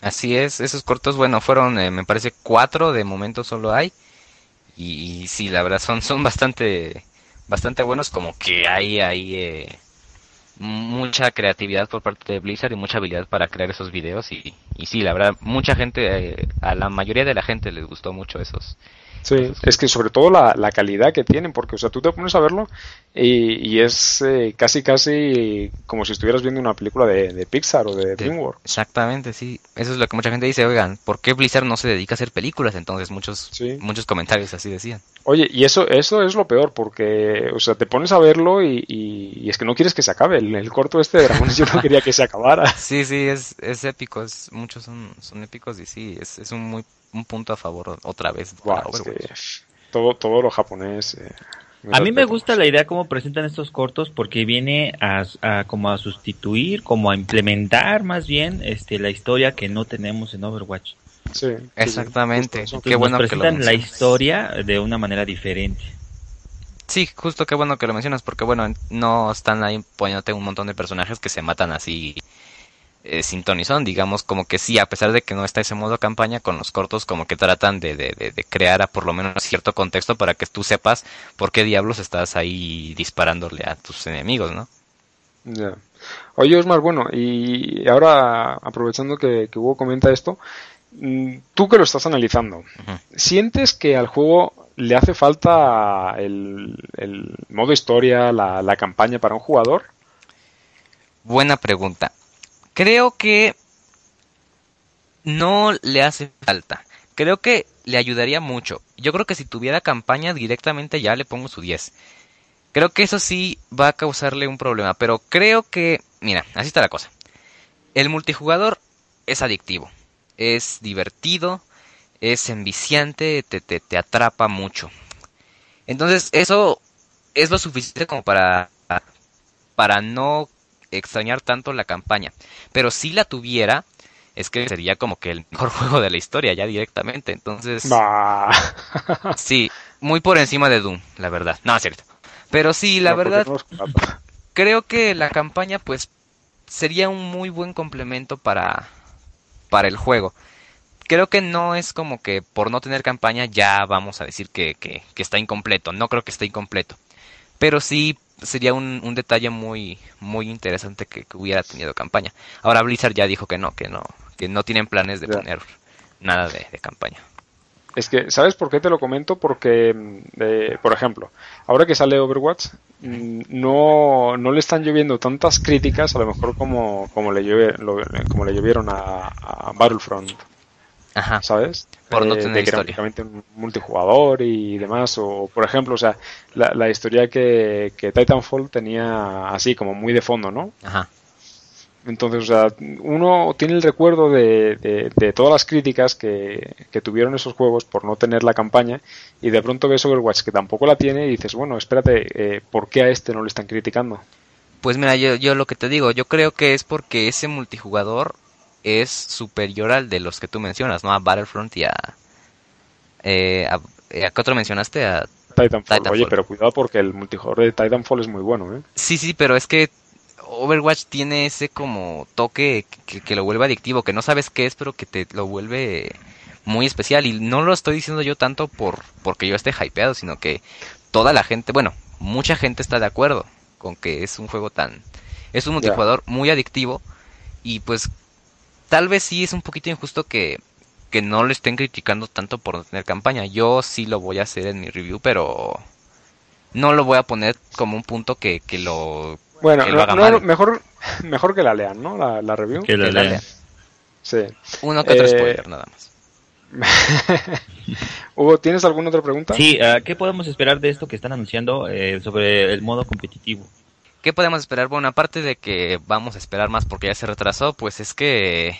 Así es, esos cortos, bueno, fueron, eh, me parece, cuatro de momento solo hay. Y, y sí, la verdad, son, son bastante, bastante buenos, como que hay ahí eh, mucha creatividad por parte de Blizzard y mucha habilidad para crear esos videos. Y, y sí, la verdad, mucha gente, eh, a la mayoría de la gente les gustó mucho esos. Sí, es que sobre todo la, la calidad que tienen, porque o sea, tú te pones a verlo y, y es eh, casi casi como si estuvieras viendo una película de, de Pixar o de de- DreamWorks. Exactamente, sí. Eso es lo que mucha gente dice, oigan, ¿por qué Blizzard no se dedica a hacer películas? Entonces muchos, Sí. muchos comentarios así decían. Oye, y eso, eso es lo peor, porque, o sea, te pones a verlo y, y- y es que no quieres que se acabe. El, el corto este de dragones yo no quería que se acabara. Sí, sí, es, es épico, es, muchos son, son épicos y sí, es, es un muy un punto a favor otra vez que Overwatch. todo, todo lo japonés. eh, A mí me gusta la idea cómo presentan estos cortos porque viene a, a como a sustituir, como a implementar más bien este la historia que no tenemos en Overwatch. Sí, Exactamente. Qué bueno nos que lo presentan la historia de una manera diferente. Sí, justo qué bueno que lo mencionas porque bueno, no están ahí poniéndote un montón de personajes que se matan así eh, sintonizón, digamos, como que sí, a pesar de que no está ese modo campaña, con los cortos como que tratan de, de, de, crear a por lo menos cierto contexto para que tú sepas por qué diablos estás ahí disparándole a tus enemigos, ¿no? Ya. Oye, Osmar, bueno, y ahora aprovechando que, Hugo comenta esto, mm, tú que lo estás analizando, ¿sientes que al juego le hace falta el, modo historia, la, la campaña para un jugador? Buena pregunta. Creo que no le hace falta. Creo que le ayudaría mucho. Yo creo que si tuviera campaña directamente ya le pongo su 10. Creo que eso sí va a causarle un problema, pero creo que, mira, así está la cosa. El multijugador es adictivo, es divertido, es enviciante, te, te, te atrapa mucho. Entonces eso es lo suficiente como para, para no extrañar tanto la campaña. Pero si la tuviera, es que sería como que el mejor juego de la historia ya directamente. Entonces, sí, muy por encima de Doom, la verdad. No, es cierto. Pero sí, la verdad, creo que la campaña pues sería un muy buen complemento para, para el juego. Creo que no es como que por no tener campaña ya vamos a decir que, que, que está incompleto. No creo que esté incompleto. Pero sí sería un, un detalle muy muy interesante que, hubiera tenido campaña. Ahora Blizzard ya dijo que no, que no, que no tienen planes de poner nada de, campaña. Es que, ¿sabes por qué te lo comento? Porque, mm, por ejemplo, ahora que sale Overwatch, mm, no, no le están lloviendo tantas críticas, a lo mejor como, como, le, como le llovieron a, a Battlefront Ajá. ¿sabes? Por no eh, tener de que un multijugador y demás, o por ejemplo, o sea, la, historia que, que, Titanfall tenía así como muy de fondo, ¿no? Ajá. Entonces, o sea, uno tiene el recuerdo de, de, todas las críticas que, que, tuvieron esos juegos por no tener la campaña y de pronto ves Overwatch que tampoco la tiene y dices, bueno, espérate, eh, ¿por qué a este no le están criticando? Pues mira, yo, yo lo que te digo, yo creo que es porque ese multijugador es superior al de los que tú mencionas, ¿no? A Battlefront y a... Eh, a, eh, qué otro mencionaste? A Titanfall. Oye, pero cuidado porque el multijugador de Titanfall es muy bueno, ¿eh? Sí, sí, pero es que Overwatch tiene ese como toque que, lo vuelve adictivo, que no sabes qué es, pero que te lo vuelve muy especial. Y no lo estoy diciendo yo tanto por porque yo esté hypeado, sino que toda la gente, bueno, mucha gente está de acuerdo con que es un juego tan... Es un multijugador muy adictivo y pues tal vez sí es un poquito injusto que, que no le estén criticando tanto por no tener campaña. Yo sí lo voy a hacer en mi review, pero no lo voy a poner como un punto que, que lo bueno, mejor mejor que la lean, ¿no? La, review. Que la, lean. Sí. Uno que otro eh, spoiler, nada más. Hugo, ¿tienes alguna otra pregunta? Sí, ah, ¿qué podemos esperar de esto que están anunciando eh, sobre el modo competitivo? ¿Qué podemos esperar? Bueno, aparte de que vamos a esperar más porque ya se retrasó, pues es que...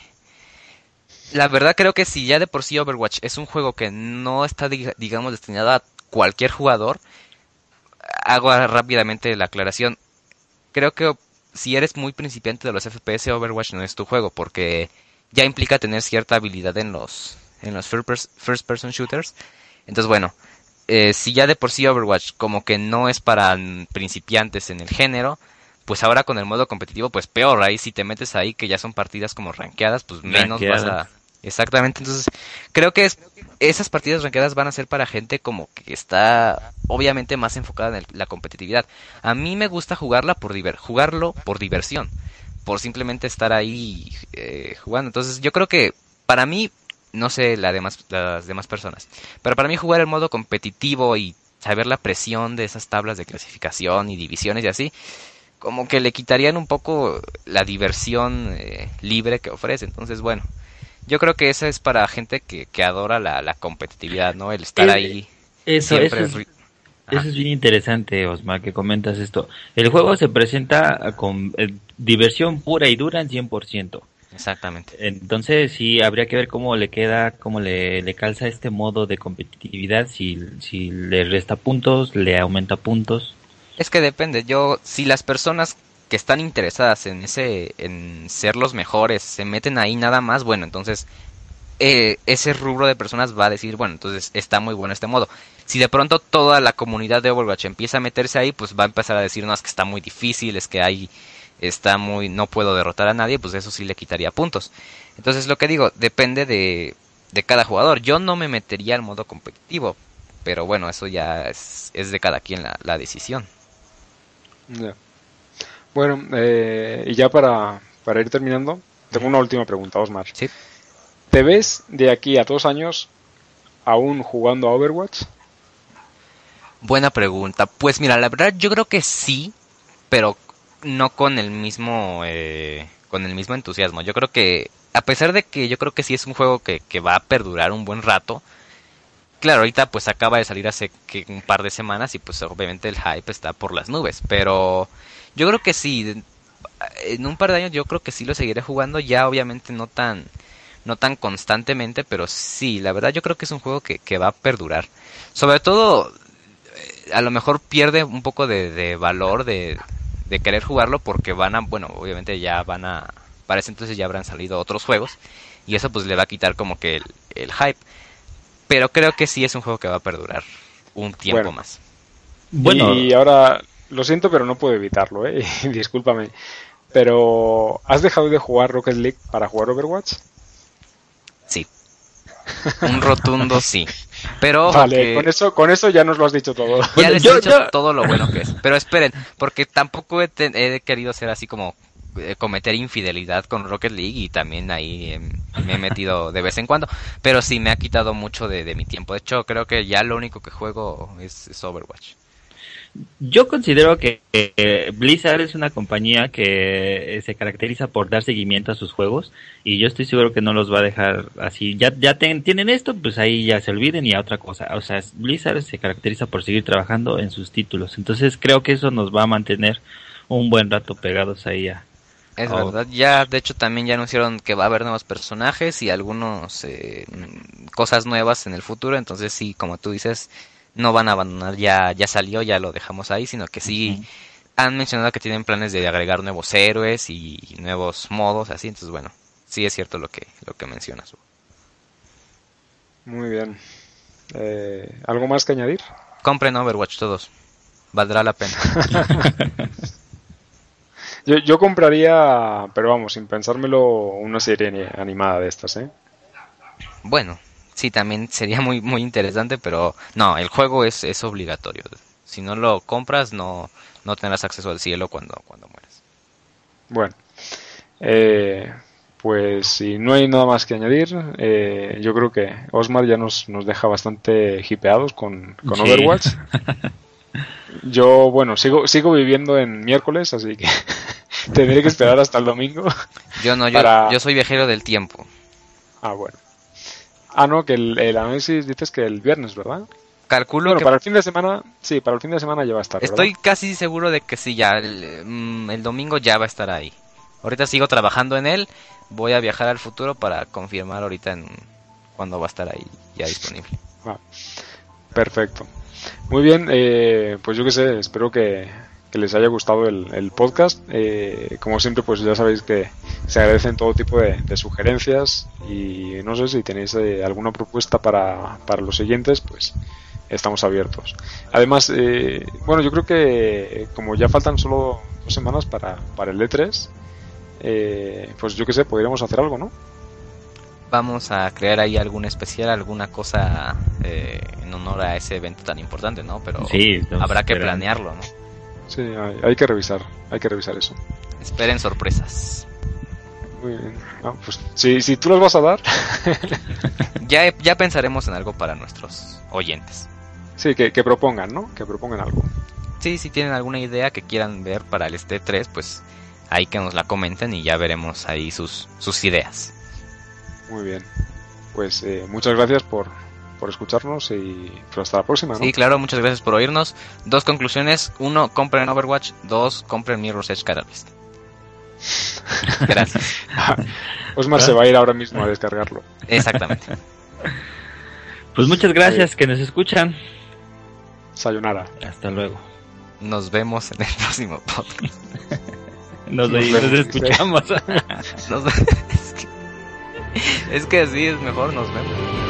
La verdad creo que si ya de por sí Overwatch es un juego que no está, digamos, destinado a cualquier jugador, hago rápidamente la aclaración. Creo que si eres muy principiante de los FPS, Overwatch no es tu juego, porque ya implica tener cierta habilidad en los, en los first person shooters. Entonces, bueno, eh, si ya de por sí Overwatch como que no es para principiantes en el género, pues ahora con el modo competitivo, pues peor, ahí si te metes ahí que ya son partidas como rankeadas, pues menos vas a... Exactamente, entonces creo que es, esas partidas rankeadas van a ser para gente como que está obviamente más enfocada en la competitividad. A mí me gusta jugarla por diver jugarlo por diversión, por simplemente estar ahí eh, jugando. Entonces yo creo que para mí no sé la demás, las demás personas. Pero para mí jugar el modo competitivo y saber la presión de esas tablas de clasificación y divisiones y así, como que le quitarían un poco la diversión eh, libre que ofrece. Entonces, bueno, yo creo que eso es para gente que, que adora la, la competitividad, ¿no? El estar ahí. Eso, siempre... eso, es, eso es bien interesante, Osmar, que comentas esto. El juego se presenta con eh, diversión pura y dura en 100%. Exactamente. Entonces sí, habría que ver cómo le queda, cómo le, le calza este modo de competitividad, si, si le resta puntos, le aumenta puntos. Es que depende, yo, si las personas que están interesadas en ese, en ser los mejores, se meten ahí nada más, bueno, entonces eh, ese rubro de personas va a decir, bueno, entonces está muy bueno este modo. Si de pronto toda la comunidad de Overwatch empieza a meterse ahí, pues va a empezar a decir, no, es que está muy difícil, es que hay está muy, no puedo derrotar a nadie, pues eso sí le quitaría puntos. Entonces lo que digo, depende de, de cada jugador. Yo no me metería al modo competitivo, pero bueno, eso ya es, es de cada quien la, la decisión. Bueno, eh, y ya para, para ir terminando, tengo una última pregunta, Osmar. Sí. ¿Te ves de aquí a dos años aún jugando a Overwatch? Buena pregunta. Pues mira, la verdad yo creo que sí, pero no con el mismo eh, con el mismo entusiasmo. Yo creo que a pesar de que yo creo que sí es un juego que, que va a perdurar un buen rato. Claro, ahorita pues acaba de salir hace que un par de semanas y pues obviamente el hype está por las nubes, pero yo creo que sí en un par de años yo creo que sí lo seguiré jugando, ya obviamente no tan no tan constantemente, pero sí, la verdad yo creo que es un juego que, que va a perdurar. Sobre todo, eh, a lo mejor pierde un poco de, de valor de, de querer jugarlo porque van a, bueno, obviamente ya van a, para ese entonces ya habrán salido otros juegos y eso pues le va a quitar como que el, el hype. Pero creo que sí es un juego que va a perdurar un tiempo Bueno. más. Bueno, Y ahora, lo siento, pero no puedo evitarlo, ¿eh? Discúlpame. Pero, ¿has dejado de jugar Rocket League para jugar Overwatch? Sí. Un rotundo sí. Pero ojo vale, que- con eso, con eso ya nos lo has dicho todo. Ya Bueno, les yo- he dicho yo- todo lo bueno que es. Pero esperen, porque tampoco he, te- he querido ser así como eh, cometer infidelidad con Rocket League y también ahí eh, me he metido de vez en cuando. Pero sí me ha quitado mucho de, de mi tiempo. De hecho, creo que ya lo único que juego es, es Overwatch. Yo considero que eh, Blizzard es una compañía que eh, se caracteriza por dar seguimiento a sus juegos y yo estoy seguro que no los va a dejar así. Ya, ya ten- tienen esto, pues ahí ya se olviden y a otra cosa. O sea, Blizzard se caracteriza por seguir trabajando en sus títulos. Entonces creo que eso nos va a mantener un buen rato pegados ahí a... Es verdad. Ya, de hecho, también ya anunciaron que va a haber nuevos personajes y algunos eh, cosas nuevas en el futuro. Entonces, sí, como tú dices, no van a abandonar. Ya, ya salió, ya lo dejamos ahí, sino que sí. Han mencionado que tienen planes de agregar nuevos héroes y nuevos modos así entonces bueno sí es cierto lo que lo que mencionas Muy bien. Eh, ¿Algo más que añadir? compren Overwatch todos valdrá la pena Yo, yo compraría, pero vamos, sin pensármelo, una serie ani- animada de estas, ¿eh? bueno sí también sería muy muy interesante pero no el juego es, es obligatorio si no lo compras no no tendrás acceso al cielo cuando cuando mueras Bueno, eh, pues si no hay nada más que añadir, eh, yo creo que Osmar ya nos, nos deja bastante hipeados con, con Sí. Overwatch. Yo, bueno, sigo, sigo viviendo en miércoles, así que tendré que esperar hasta el domingo. yo no yo, Para- yo soy viajero del tiempo Ah, bueno. Ah, no, que el, el análisis dices que el viernes, ¿verdad? calculo Bueno, que para el fin de semana, sí, para el fin de semana ya va a estar, ¿verdad? Estoy casi seguro de que sí, ya el, mm, el domingo ya va a estar ahí. Ahorita sigo trabajando en él, voy a viajar al futuro para confirmar ahorita en cuándo va a estar ahí ya disponible. Ah, perfecto. Muy bien, eh, pues yo qué sé, espero que, que les haya gustado el, el podcast. Eh, como siempre, pues ya sabéis que se agradecen todo tipo de, de sugerencias y no sé si tenéis eh, alguna propuesta para, para los siguientes, pues estamos abiertos. Además, eh, bueno, yo creo que eh, como ya faltan solo dos semanas para, para el E3, eh, pues yo qué sé, podríamos hacer algo, ¿no? Vamos a crear ahí algún especial, alguna cosa eh, en honor a ese evento tan importante, ¿no? Pero Sí, habrá que esperando. planearlo, ¿no? Sí, hay, hay que revisar, hay que revisar eso. Esperen sorpresas. Muy bien. Ah, pues si, si tú las vas a dar, Ya, ya pensaremos en algo para nuestros oyentes. sí, que, que propongan, ¿no? Que propongan algo. Sí, si tienen alguna idea que quieran ver para el este 3, pues ahí que nos la comenten y ya veremos ahí sus, sus ideas. Muy bien. Pues eh, muchas gracias por, por escucharnos y hasta la próxima, ¿no? Sí, claro, muchas gracias por oírnos. Dos conclusiones. Uno, compren Overwatch. Dos, compren Mirror's Edge Catalyst. Gracias. Osmar se va a ir ahora mismo a descargarlo. Exactamente. Pues muchas gracias que nos escuchan. Sayonara. Hasta luego. Nos vemos en el próximo podcast. Nos, Nos nos escuchamos. Nos- es, que, es que así es mejor, nos vemos.